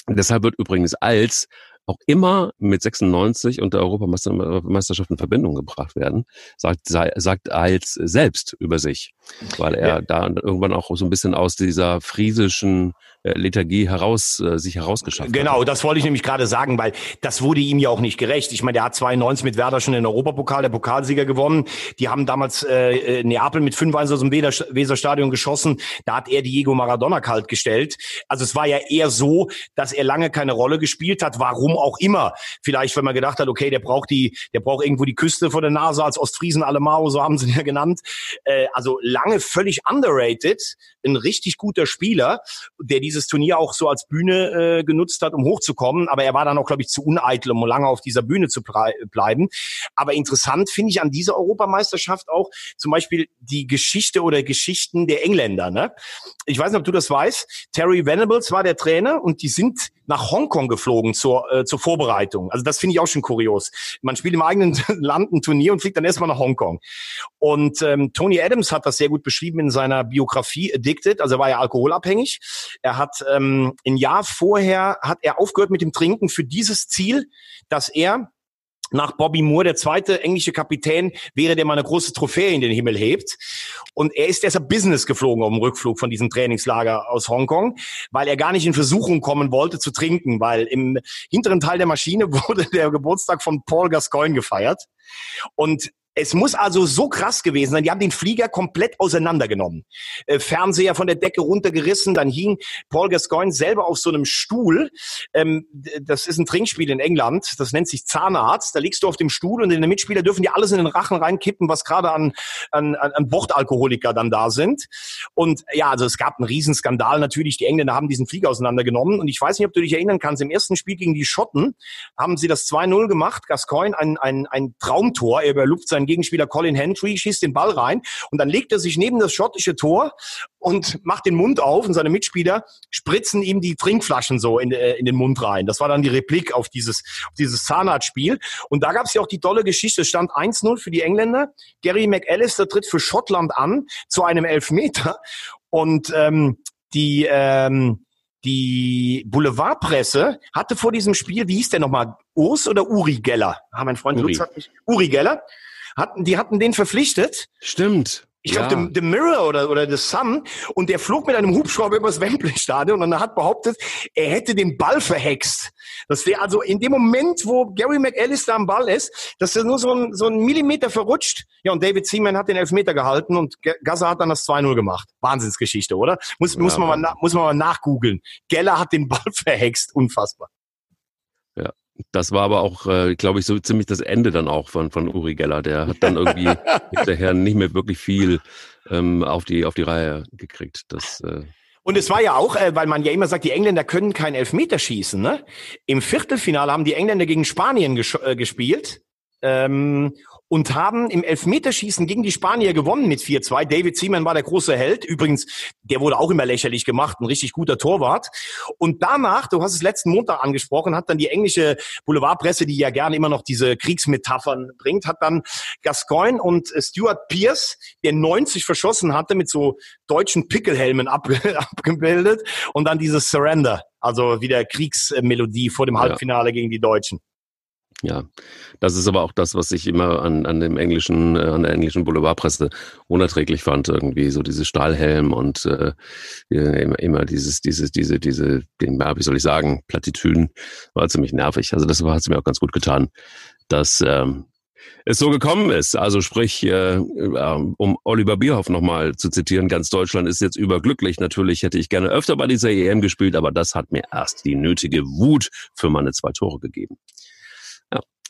[SPEAKER 1] deshalb wird übrigens als auch immer mit 96 und der Europameisterschaft in Verbindung gebracht werden, sagt, sagt Eils selbst über sich, weil er ja. da irgendwann auch so ein bisschen aus dieser friesischen Lethargie heraus, äh, sich herausgeschafft
[SPEAKER 2] Genau, hat. das wollte ich nämlich gerade sagen, weil das wurde ihm ja auch nicht gerecht. Ich meine, der hat 92 mit Werder schon den Europapokal, der Pokalsieger gewonnen. Die haben damals äh, äh Neapel mit 5-1 aus dem Weserstadion geschossen. Da hat er Diego Maradona kalt gestellt. Also es war ja eher so, dass er lange keine Rolle gespielt hat. Warum auch immer. Vielleicht, wenn man gedacht hat, okay, der braucht die, der braucht irgendwo die Küste vor der Nase als Ostfriesen Alemao, so haben sie ihn ja genannt. Äh, also lange völlig underrated, ein richtig guter Spieler, der diese dieses Turnier auch so als Bühne äh, genutzt hat, um hochzukommen. Aber er war dann auch, glaube ich, zu uneitel, um lange auf dieser Bühne zu bleiben. Aber interessant finde ich an dieser Europameisterschaft auch zum Beispiel die Geschichte oder Geschichten der Engländer. Ne? Ich weiß nicht, ob du das weißt. Terry Venables war der Trainer und die sind nach Hongkong geflogen zur, äh, zur Vorbereitung. Also das finde ich auch schon kurios. Man spielt im eigenen Land ein Turnier und fliegt dann erstmal nach Hongkong. Und ähm, Tony Adams hat das sehr gut beschrieben in seiner Biografie Addicted. Also er war ja alkoholabhängig. Er hat ähm, ein Jahr vorher hat er aufgehört mit dem Trinken für dieses Ziel, dass er nach Bobby Moore, der zweite englische Kapitän, wäre, der mal eine große Trophäe in den Himmel hebt. Und er ist deshalb Business geflogen auf dem Rückflug von diesem Trainingslager aus Hongkong, weil er gar nicht in Versuchung kommen wollte zu trinken, weil im hinteren Teil der Maschine wurde der Geburtstag von Paul Gascoigne gefeiert. Und Es muss also so krass gewesen sein. Die haben den Flieger komplett auseinandergenommen. Äh, Fernseher von der Decke runtergerissen, dann hing Paul Gascoigne selber auf so einem Stuhl. Ähm, das ist ein Trinkspiel in England, das nennt sich Zahnarzt. Da liegst du auf dem Stuhl und deine Mitspieler dürfen dir alles in den Rachen reinkippen, was gerade an, an, an Bordalkoholiker dann da sind. Und ja, also es gab einen Riesenskandal natürlich. Die Engländer haben diesen Flieger auseinandergenommen. Und ich weiß nicht, ob du dich erinnern kannst, im ersten Spiel gegen die Schotten haben sie das 2-0 gemacht. Gascoigne ein, ein, ein Traumtor. Er überlupft seinen Gegenspieler Colin Hendry, schießt den Ball rein und dann legt er sich neben das schottische Tor und macht den Mund auf und seine Mitspieler spritzen ihm die Trinkflaschen so in, äh, in den Mund rein. Das war dann die Replik auf dieses, auf dieses Zahnarztspiel. Und da gab es ja auch die tolle Geschichte. Es stand 1-0 für die Engländer. Gary McAllister tritt für Schottland an zu einem Elfmeter. Und ähm, die, ähm, die Boulevardpresse hatte vor diesem Spiel, wie hieß der nochmal, Urs oder Uri Geller? Ah, mein Freund Uri. Lutz hat mich, Uri Geller. Hatten, die hatten den verpflichtet.
[SPEAKER 1] Stimmt.
[SPEAKER 2] Ich glaube, ja. the, the, Mirror oder, oder The Sun. Und der flog mit einem Hubschrauber übers Wembley-Stadion und er hat behauptet, er hätte den Ball verhext. Das wäre also in dem Moment, wo Gary McAllister am Ball ist, dass er nur so ein, so ein Millimeter verrutscht. Ja, und David Seaman hat den Elfmeter gehalten und Gaza hat dann das 2-0 gemacht. Wahnsinnsgeschichte, oder? Muss, ja, muss, man, mal, muss man mal nachgoogeln. Geller hat den Ball verhext. Unfassbar.
[SPEAKER 1] Das war aber auch, äh, glaube ich, so ziemlich das Ende dann auch von, von Uri Geller. Der hat dann irgendwie hinterher nicht mehr wirklich viel ähm, auf, die, auf die Reihe gekriegt. Das, äh
[SPEAKER 2] und es war ja auch, äh, weil man ja immer sagt, die Engländer können kein Elfmeter schießen. Ne? Im Viertelfinale haben die Engländer gegen Spanien ges äh, gespielt. Ähm, und haben im Elfmeterschießen gegen die Spanier gewonnen mit 4-2. David Seaman war der große Held. Übrigens, der wurde auch immer lächerlich gemacht, ein richtig guter Torwart. Und danach, du hast es letzten Montag angesprochen, hat dann die englische Boulevardpresse, die ja gerne immer noch diese Kriegsmetaphern bringt, hat dann Gascoigne und Stuart Pierce, der 90 verschossen hatte, mit so deutschen Pickelhelmen ab, abgebildet und dann dieses Surrender, also wieder Kriegsmelodie vor dem Halbfinale ja. gegen die Deutschen.
[SPEAKER 1] Ja, das ist aber auch das, was ich immer an, an dem englischen, äh, an der englischen Boulevardpresse unerträglich fand, irgendwie so diese Stahlhelm und äh, immer, immer dieses, dieses, diese, diese, den, wie soll ich sagen, Plattitüden war ziemlich nervig. Also das hat es mir auch ganz gut getan, dass ähm, es so gekommen ist. Also sprich, äh, um Oliver Bierhoff nochmal zu zitieren, ganz Deutschland ist jetzt überglücklich. Natürlich hätte ich gerne öfter bei dieser EM gespielt, aber das hat mir erst die nötige Wut für meine zwei Tore gegeben.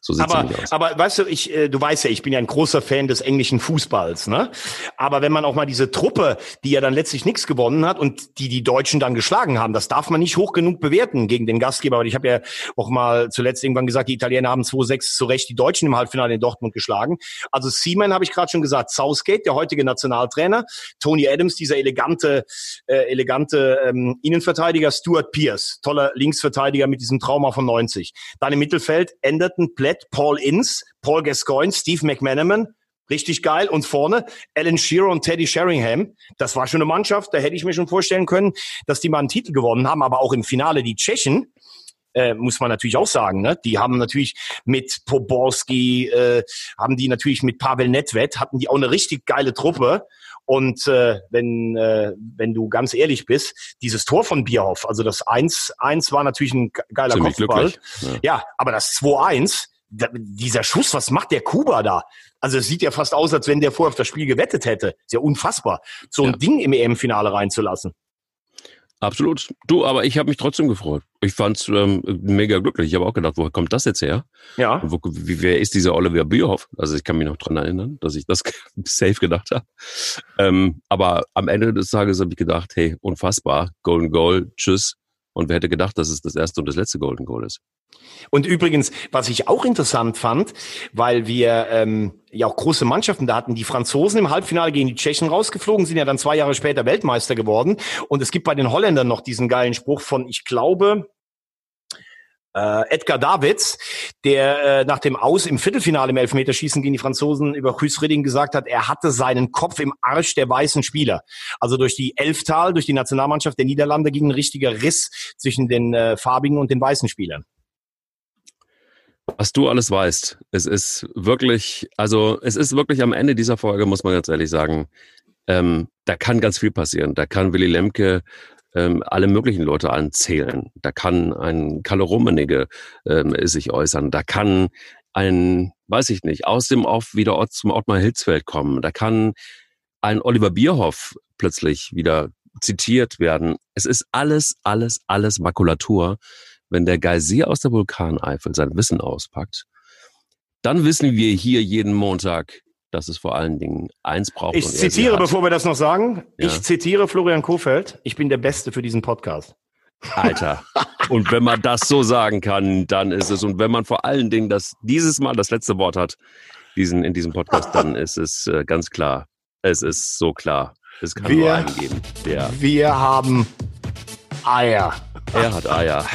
[SPEAKER 2] So sieht's aber, aus. aber weißt du, ich, äh, du weißt ja, ich bin ja ein großer Fan des englischen Fußballs, ne? Aber wenn man auch mal diese Truppe, die ja dann letztlich nichts gewonnen hat und die die Deutschen dann geschlagen haben, das darf man nicht hoch genug bewerten gegen den Gastgeber. Weil ich habe ja auch mal zuletzt irgendwann gesagt, die Italiener haben 2-6 zu Recht die Deutschen im Halbfinale in Dortmund geschlagen. Also Seaman habe ich gerade schon gesagt, Southgate, der heutige Nationaltrainer, Tony Adams, dieser elegante, äh, elegante ähm, Innenverteidiger, Stuart Pierce, toller Linksverteidiger mit diesem Trauma von 90. Dann im Mittelfeld änderten Plätt Brett, Paul Ince, Paul Gascoigne, Steve McManaman, richtig geil. Und vorne Alan Shearer und Teddy Sheringham. Das war schon eine Mannschaft, da hätte ich mir schon vorstellen können, dass die mal einen Titel gewonnen haben. Aber auch im Finale die Tschechen, äh, muss man natürlich auch sagen, ne? Die haben natürlich mit Poborski, äh, haben die natürlich mit Pavel Nedved, hatten die auch eine richtig geile Truppe. Und äh, wenn, äh, wenn du ganz ehrlich bist, dieses Tor von Bierhoff, also das 1-1 war natürlich ein geiler Ziemlich Kopfball. Ja. ja, aber das 2-1, dieser Schuss, was macht der Kuba da? Also es sieht ja fast aus, als wenn der vorher auf das Spiel gewettet hätte. Ist ja unfassbar, so ein ja. Ding im EM-Finale reinzulassen.
[SPEAKER 1] Absolut. Du, aber ich habe mich trotzdem gefreut. Ich fand's ähm, mega glücklich. Ich habe auch gedacht, woher kommt das jetzt her?
[SPEAKER 2] Ja.
[SPEAKER 1] Wo, wie, wer ist dieser Oliver Bierhoff? Also ich kann mich noch dran erinnern, dass ich das safe gedacht habe. Ähm, aber am Ende des Tages habe ich gedacht, hey, unfassbar, Golden Goal, tschüss. Und wer hätte gedacht, dass es das erste und das letzte Golden Goal ist?
[SPEAKER 2] Und übrigens, was ich auch interessant fand, weil wir ähm, ja auch große Mannschaften da hatten, die Franzosen im Halbfinale gegen die Tschechen rausgeflogen, sind ja dann zwei Jahre später Weltmeister geworden. Und es gibt bei den Holländern noch diesen geilen Spruch von, ich glaube, äh, Edgar Davids, der äh, nach dem Aus im Viertelfinale im Elfmeterschießen gegen die Franzosen über Chris Ridding gesagt hat, er hatte seinen Kopf im Arsch der weißen Spieler. Also durch die Elftal, durch die Nationalmannschaft der Niederlande ging ein richtiger Riss zwischen den äh, farbigen und den weißen Spielern
[SPEAKER 1] was du alles weißt. Es ist wirklich, also es ist wirklich am Ende dieser Folge, muss man ganz ehrlich sagen, ähm, da kann ganz viel passieren. Da kann Willy Lemke ähm, alle möglichen Leute anzählen. Da kann ein Kalle Rummenigge ähm, sich äußern. Da kann ein weiß ich nicht, aus dem Off wieder zum Ottmar Hitzfeld kommen. Da kann ein Oliver Bierhoff plötzlich wieder zitiert werden. Es ist alles, alles, alles Makulatur. Wenn der Geysir aus der Vulkaneifel sein Wissen auspackt, dann wissen wir hier jeden Montag, dass es vor allen Dingen eins braucht.
[SPEAKER 2] Ich zitiere, bevor wir das noch sagen, ja. ich zitiere Florian Kofeld, ich bin der Beste für diesen Podcast.
[SPEAKER 1] Alter. Und wenn man das so sagen kann, dann ist es. Und wenn man vor allen Dingen das dieses Mal das letzte Wort hat, diesen, in diesem Podcast, dann ist es äh, ganz klar. Es ist so klar. Es kann wir, nur einen geben.
[SPEAKER 2] Der, wir haben Eier.
[SPEAKER 1] Er hat Eier.